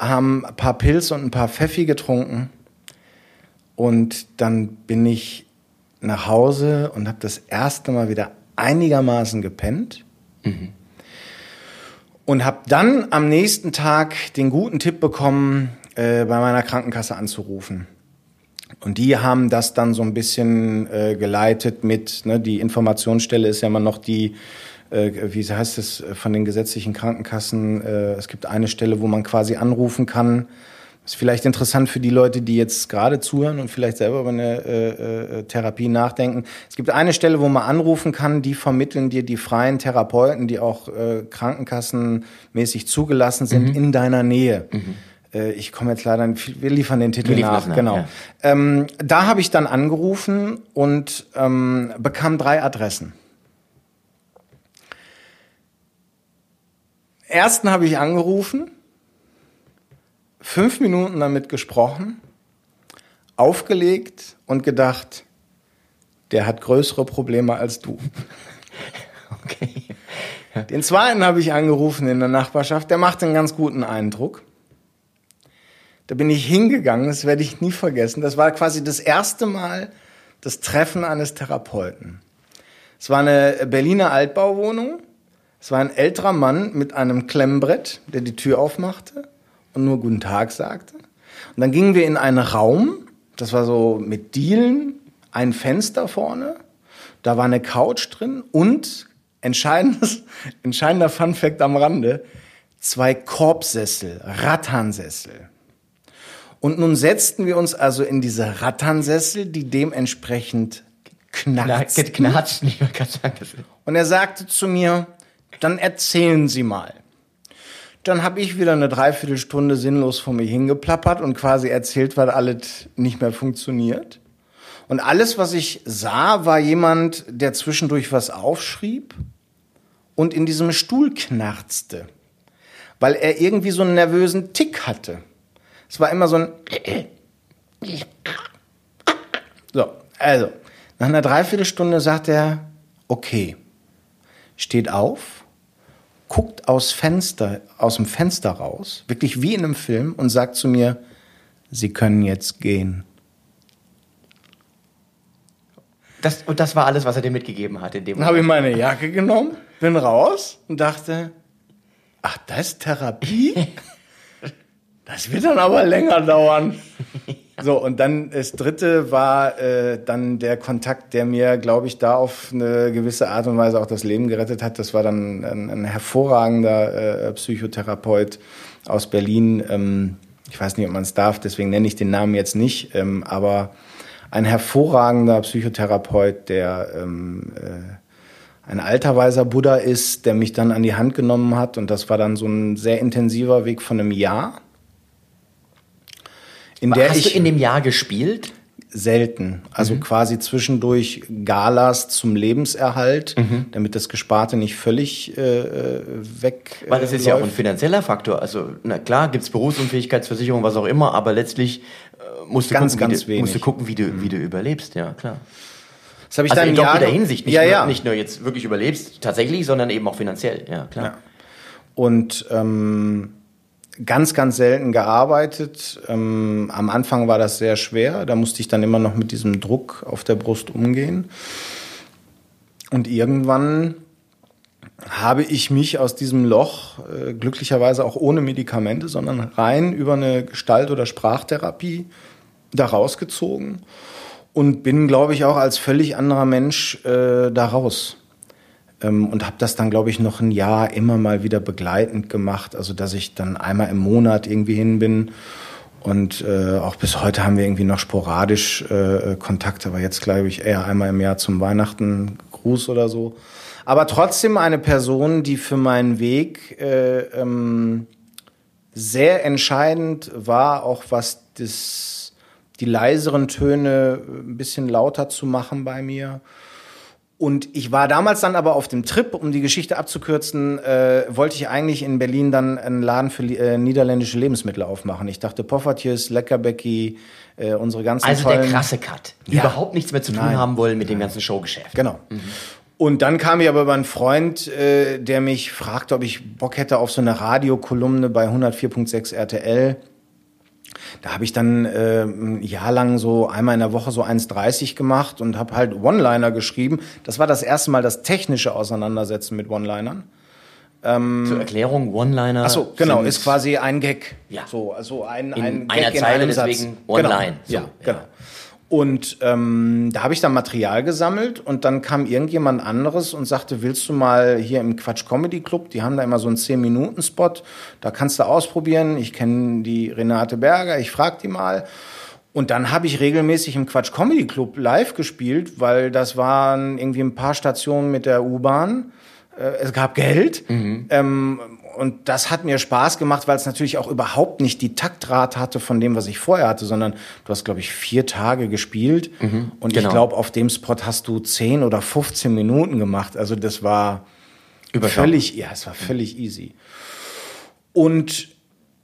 Speaker 2: haben ein paar Pilze und ein paar Pfeffi getrunken. Und dann bin ich nach Hause und habe das erste Mal wieder einigermaßen gepennt. Mhm. Und habe dann am nächsten Tag den guten Tipp bekommen, äh, bei meiner Krankenkasse anzurufen. Und die haben das dann so ein bisschen äh, geleitet mit, ne, die Informationsstelle ist ja immer noch die wie heißt es, äh, von den gesetzlichen Krankenkassen. Äh, es gibt eine Stelle, wo man quasi anrufen kann. Ist vielleicht interessant für die Leute, die jetzt gerade zuhören und vielleicht selber über eine äh, äh, Therapie nachdenken. Es gibt eine Stelle, wo man anrufen kann, die vermitteln dir die freien Therapeuten, die auch äh, krankenkassenmäßig zugelassen sind, mhm. in deiner Nähe. Mhm. Ich komme jetzt leider, wir liefern den Titel nach, nach, genau. Ja. Ähm, da habe ich dann angerufen und ähm, bekam drei Adressen. Ersten habe ich angerufen, fünf Minuten damit gesprochen, aufgelegt und gedacht, der hat größere Probleme als du. <laughs> Okay. Den zweiten habe ich angerufen in der Nachbarschaft, der macht einen ganz guten Eindruck. Da bin ich hingegangen, das werde ich nie vergessen. Das war quasi das erste Mal das Treffen eines Therapeuten. Es war eine Berliner Altbauwohnung es war ein älterer Mann mit einem Klemmbrett, der die Tür aufmachte und nur Guten Tag sagte. Und dann gingen wir in einen Raum, das war so mit Dielen, ein Fenster vorne, da war eine Couch drin und entscheidendes, <laughs> entscheidender Funfact am Rande, zwei Korbsessel, Ratternsessel. Und nun setzten wir uns also in diese Ratternsessel, die dementsprechend knarzten.
Speaker 1: Knatschten. <laughs>
Speaker 2: Und er sagte zu mir, dann erzählen Sie mal. Dann habe ich wieder eine Dreiviertelstunde sinnlos vor mir hingeplappert und quasi erzählt, weil alles nicht mehr funktioniert. Und alles, was ich sah, war jemand, der zwischendurch was aufschrieb und in diesem Stuhl knarzte, weil er irgendwie so einen nervösen Tick hatte. Es war immer so ein... <clears throat> So, also, nach einer Dreiviertelstunde sagt er, okay, steht auf, guckt aus Fenster, aus dem Fenster raus, wirklich wie in einem Film und sagt zu mir, Sie können jetzt gehen.
Speaker 1: Das, und das war alles, was er dir mitgegeben hat in dem
Speaker 2: Dann habe ich meine Jacke genommen, bin raus und dachte, ach, das ist Therapie? <laughs> Das wird dann aber länger dauern. <laughs> <laughs> So, und dann das dritte war äh, dann der Kontakt, der mir, glaube ich, da auf eine gewisse Art und Weise auch das Leben gerettet hat. Das war dann ein, ein hervorragender äh, Psychotherapeut aus Berlin. Ähm, ich weiß nicht, ob man es darf, deswegen nenne ich den Namen jetzt nicht, ähm, aber ein hervorragender Psychotherapeut, der ähm, äh, ein alter weiser Buddha ist, der mich dann an die Hand genommen hat. Und das war dann so ein sehr intensiver Weg von einem Jahr.
Speaker 1: In der Hast ich, du in dem Jahr gespielt?
Speaker 2: selten. Also mhm. quasi zwischendurch Galas zum Lebenserhalt, mhm. damit das Gesparte nicht völlig äh, äh weg.
Speaker 1: Weil das ist läuft. ja auch ein finanzieller Faktor. Also na klar, gibt's Berufsunfähigkeitsversicherung, was auch immer, aber letztlich äh, musst, du ganz, gucken, ganz wie du, musst du gucken, wie du, mhm. wie du überlebst, ja klar.
Speaker 2: Das habe ich also dann in doppelter
Speaker 1: Hinsicht, nicht, ja, nur, ja. nicht nur jetzt wirklich überlebst, tatsächlich, sondern eben auch finanziell, ja klar. Ja.
Speaker 2: Und ähm, ganz, ganz selten gearbeitet. Ähm, am Anfang war das sehr schwer. Da musste ich dann immer noch mit diesem Druck auf der Brust umgehen. Und irgendwann habe ich mich aus diesem Loch, äh, glücklicherweise auch ohne Medikamente, sondern rein über eine Gestalt- oder Sprachtherapie da rausgezogen und bin, glaube ich, auch als völlig anderer Mensch äh, da raus. Ähm, und habe das dann, glaube ich, noch ein Jahr immer mal wieder begleitend gemacht. Also, dass ich dann einmal im Monat irgendwie hin bin. Und äh, auch bis heute haben wir irgendwie noch sporadisch äh, Kontakt, aber jetzt glaube ich eher einmal im Jahr zum Weihnachten Gruß oder so. Aber trotzdem eine Person, die für meinen Weg äh, ähm, sehr entscheidend war, auch was das, die leiseren Töne ein bisschen lauter zu machen bei mir und ich war damals dann aber auf dem Trip, um die Geschichte abzukürzen, äh, wollte ich eigentlich in Berlin dann einen Laden für äh, niederländische Lebensmittel aufmachen. Ich dachte Poffertjes, Leckerbecky, äh, unsere ganzen
Speaker 1: Also der krasse Cut. Ja. Überhaupt nichts mehr zu tun Nein. haben wollen mit dem ganzen Showgeschäft.
Speaker 2: Genau. Mhm. Und dann kam ich aber über einen Freund, äh, der mich fragte, ob ich Bock hätte auf so eine Radiokolumne bei 104.6 RTL. Da habe ich dann äh, ein Jahr lang so einmal in der Woche so 1,30 gemacht und habe halt One-Liner geschrieben. Das war das erste Mal das technische Auseinandersetzen mit One-Linern.
Speaker 1: Ähm, Zur Erklärung, One-Liner.
Speaker 2: Achso, genau, ist quasi ein Gag.
Speaker 1: Ja.
Speaker 2: So, also ein, in
Speaker 1: ein Gag einer in Zeile, einem deswegen One-Line.
Speaker 2: Genau. So, ja, genau. Ja. Und ähm, da habe ich dann Material gesammelt und dann kam irgendjemand anderes und sagte, willst du mal hier im Quatsch Comedy Club, die haben da immer so einen 10-Minuten-Spot, da kannst du ausprobieren. Ich kenne die Renate Berger, ich frag die mal. Und dann habe ich regelmäßig im Quatsch Comedy Club live gespielt, weil das waren irgendwie ein paar Stationen mit der U-Bahn. Äh, es gab Geld. Mhm. Ähm, und das hat mir Spaß gemacht, weil es natürlich auch überhaupt nicht die Taktrate hatte von dem, was ich vorher hatte, sondern du hast, glaube ich, vier Tage gespielt. Mhm, und genau. ich glaube, auf dem Spot hast du zehn oder 15 Minuten gemacht. Also das war völlig, ja, es war völlig easy. Und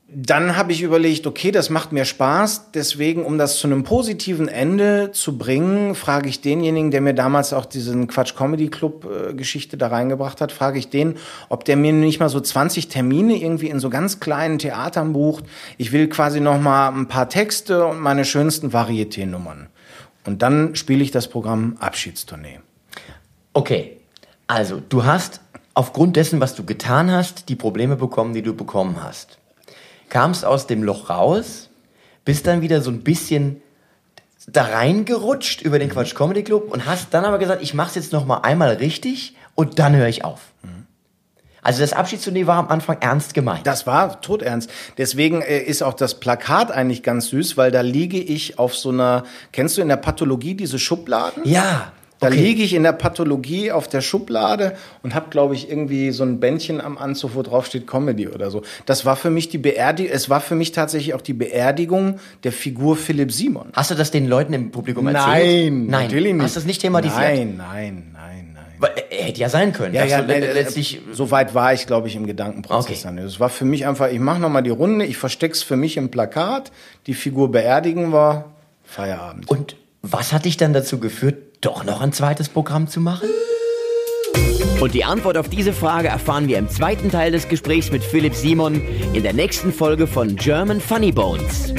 Speaker 2: dann habe ich überlegt, okay, das macht mir Spaß. Deswegen, um das zu einem positiven Ende zu bringen, frage ich denjenigen, der mir damals auch diesen Quatsch Comedy Club äh, Geschichte da reingebracht hat, frage ich den, ob der mir nicht mal so 20 Termine irgendwie in so ganz kleinen Theatern bucht. Ich will quasi noch mal ein paar Texte und meine schönsten Varieté-Nummern. Und dann spiele ich das Programm Abschiedstournee.
Speaker 1: Okay, also du hast aufgrund dessen, was du getan hast, die Probleme bekommen, die du bekommen hast kamst aus dem Loch raus, bist dann wieder so ein bisschen da reingerutscht über den Quatsch Comedy Club und hast dann aber gesagt, ich mach's jetzt noch mal einmal richtig und dann höre ich auf. Also das Abschiedstournee war am Anfang ernst gemeint.
Speaker 2: Das war todernst. Deswegen äh, ist auch das Plakat eigentlich ganz süß, weil da liege ich auf so einer, kennst du in der Pathologie diese Schubladen?
Speaker 1: Ja.
Speaker 2: Da okay. liege ich in der Pathologie auf der Schublade und habe, glaube ich, irgendwie so ein Bändchen am Anzug, wo drauf steht Comedy oder so. Das war für mich die Beerdigung, es war für mich tatsächlich auch die Beerdigung der Figur Philipp Simon.
Speaker 1: Hast du das den Leuten im Publikum erzählt?
Speaker 2: Nein,
Speaker 1: nein, natürlich nicht.
Speaker 2: Hast du das nicht thematisiert?
Speaker 1: Nein, nein, nein, nein. Weil, er hätte ja sein können.
Speaker 2: Ja, ja, du, äh, letztlich so weit war ich, glaube ich, im Gedankenprozess. Okay. Es war für mich einfach, ich mache nochmal die Runde, ich versteck's für mich im Plakat, die Figur beerdigen war, Feierabend.
Speaker 1: Und was hat dich dann dazu geführt, doch noch ein zweites Programm zu machen? Und die Antwort auf diese Frage erfahren wir im zweiten Teil des Gesprächs mit Philipp Simon in der nächsten Folge von German Funny Bones.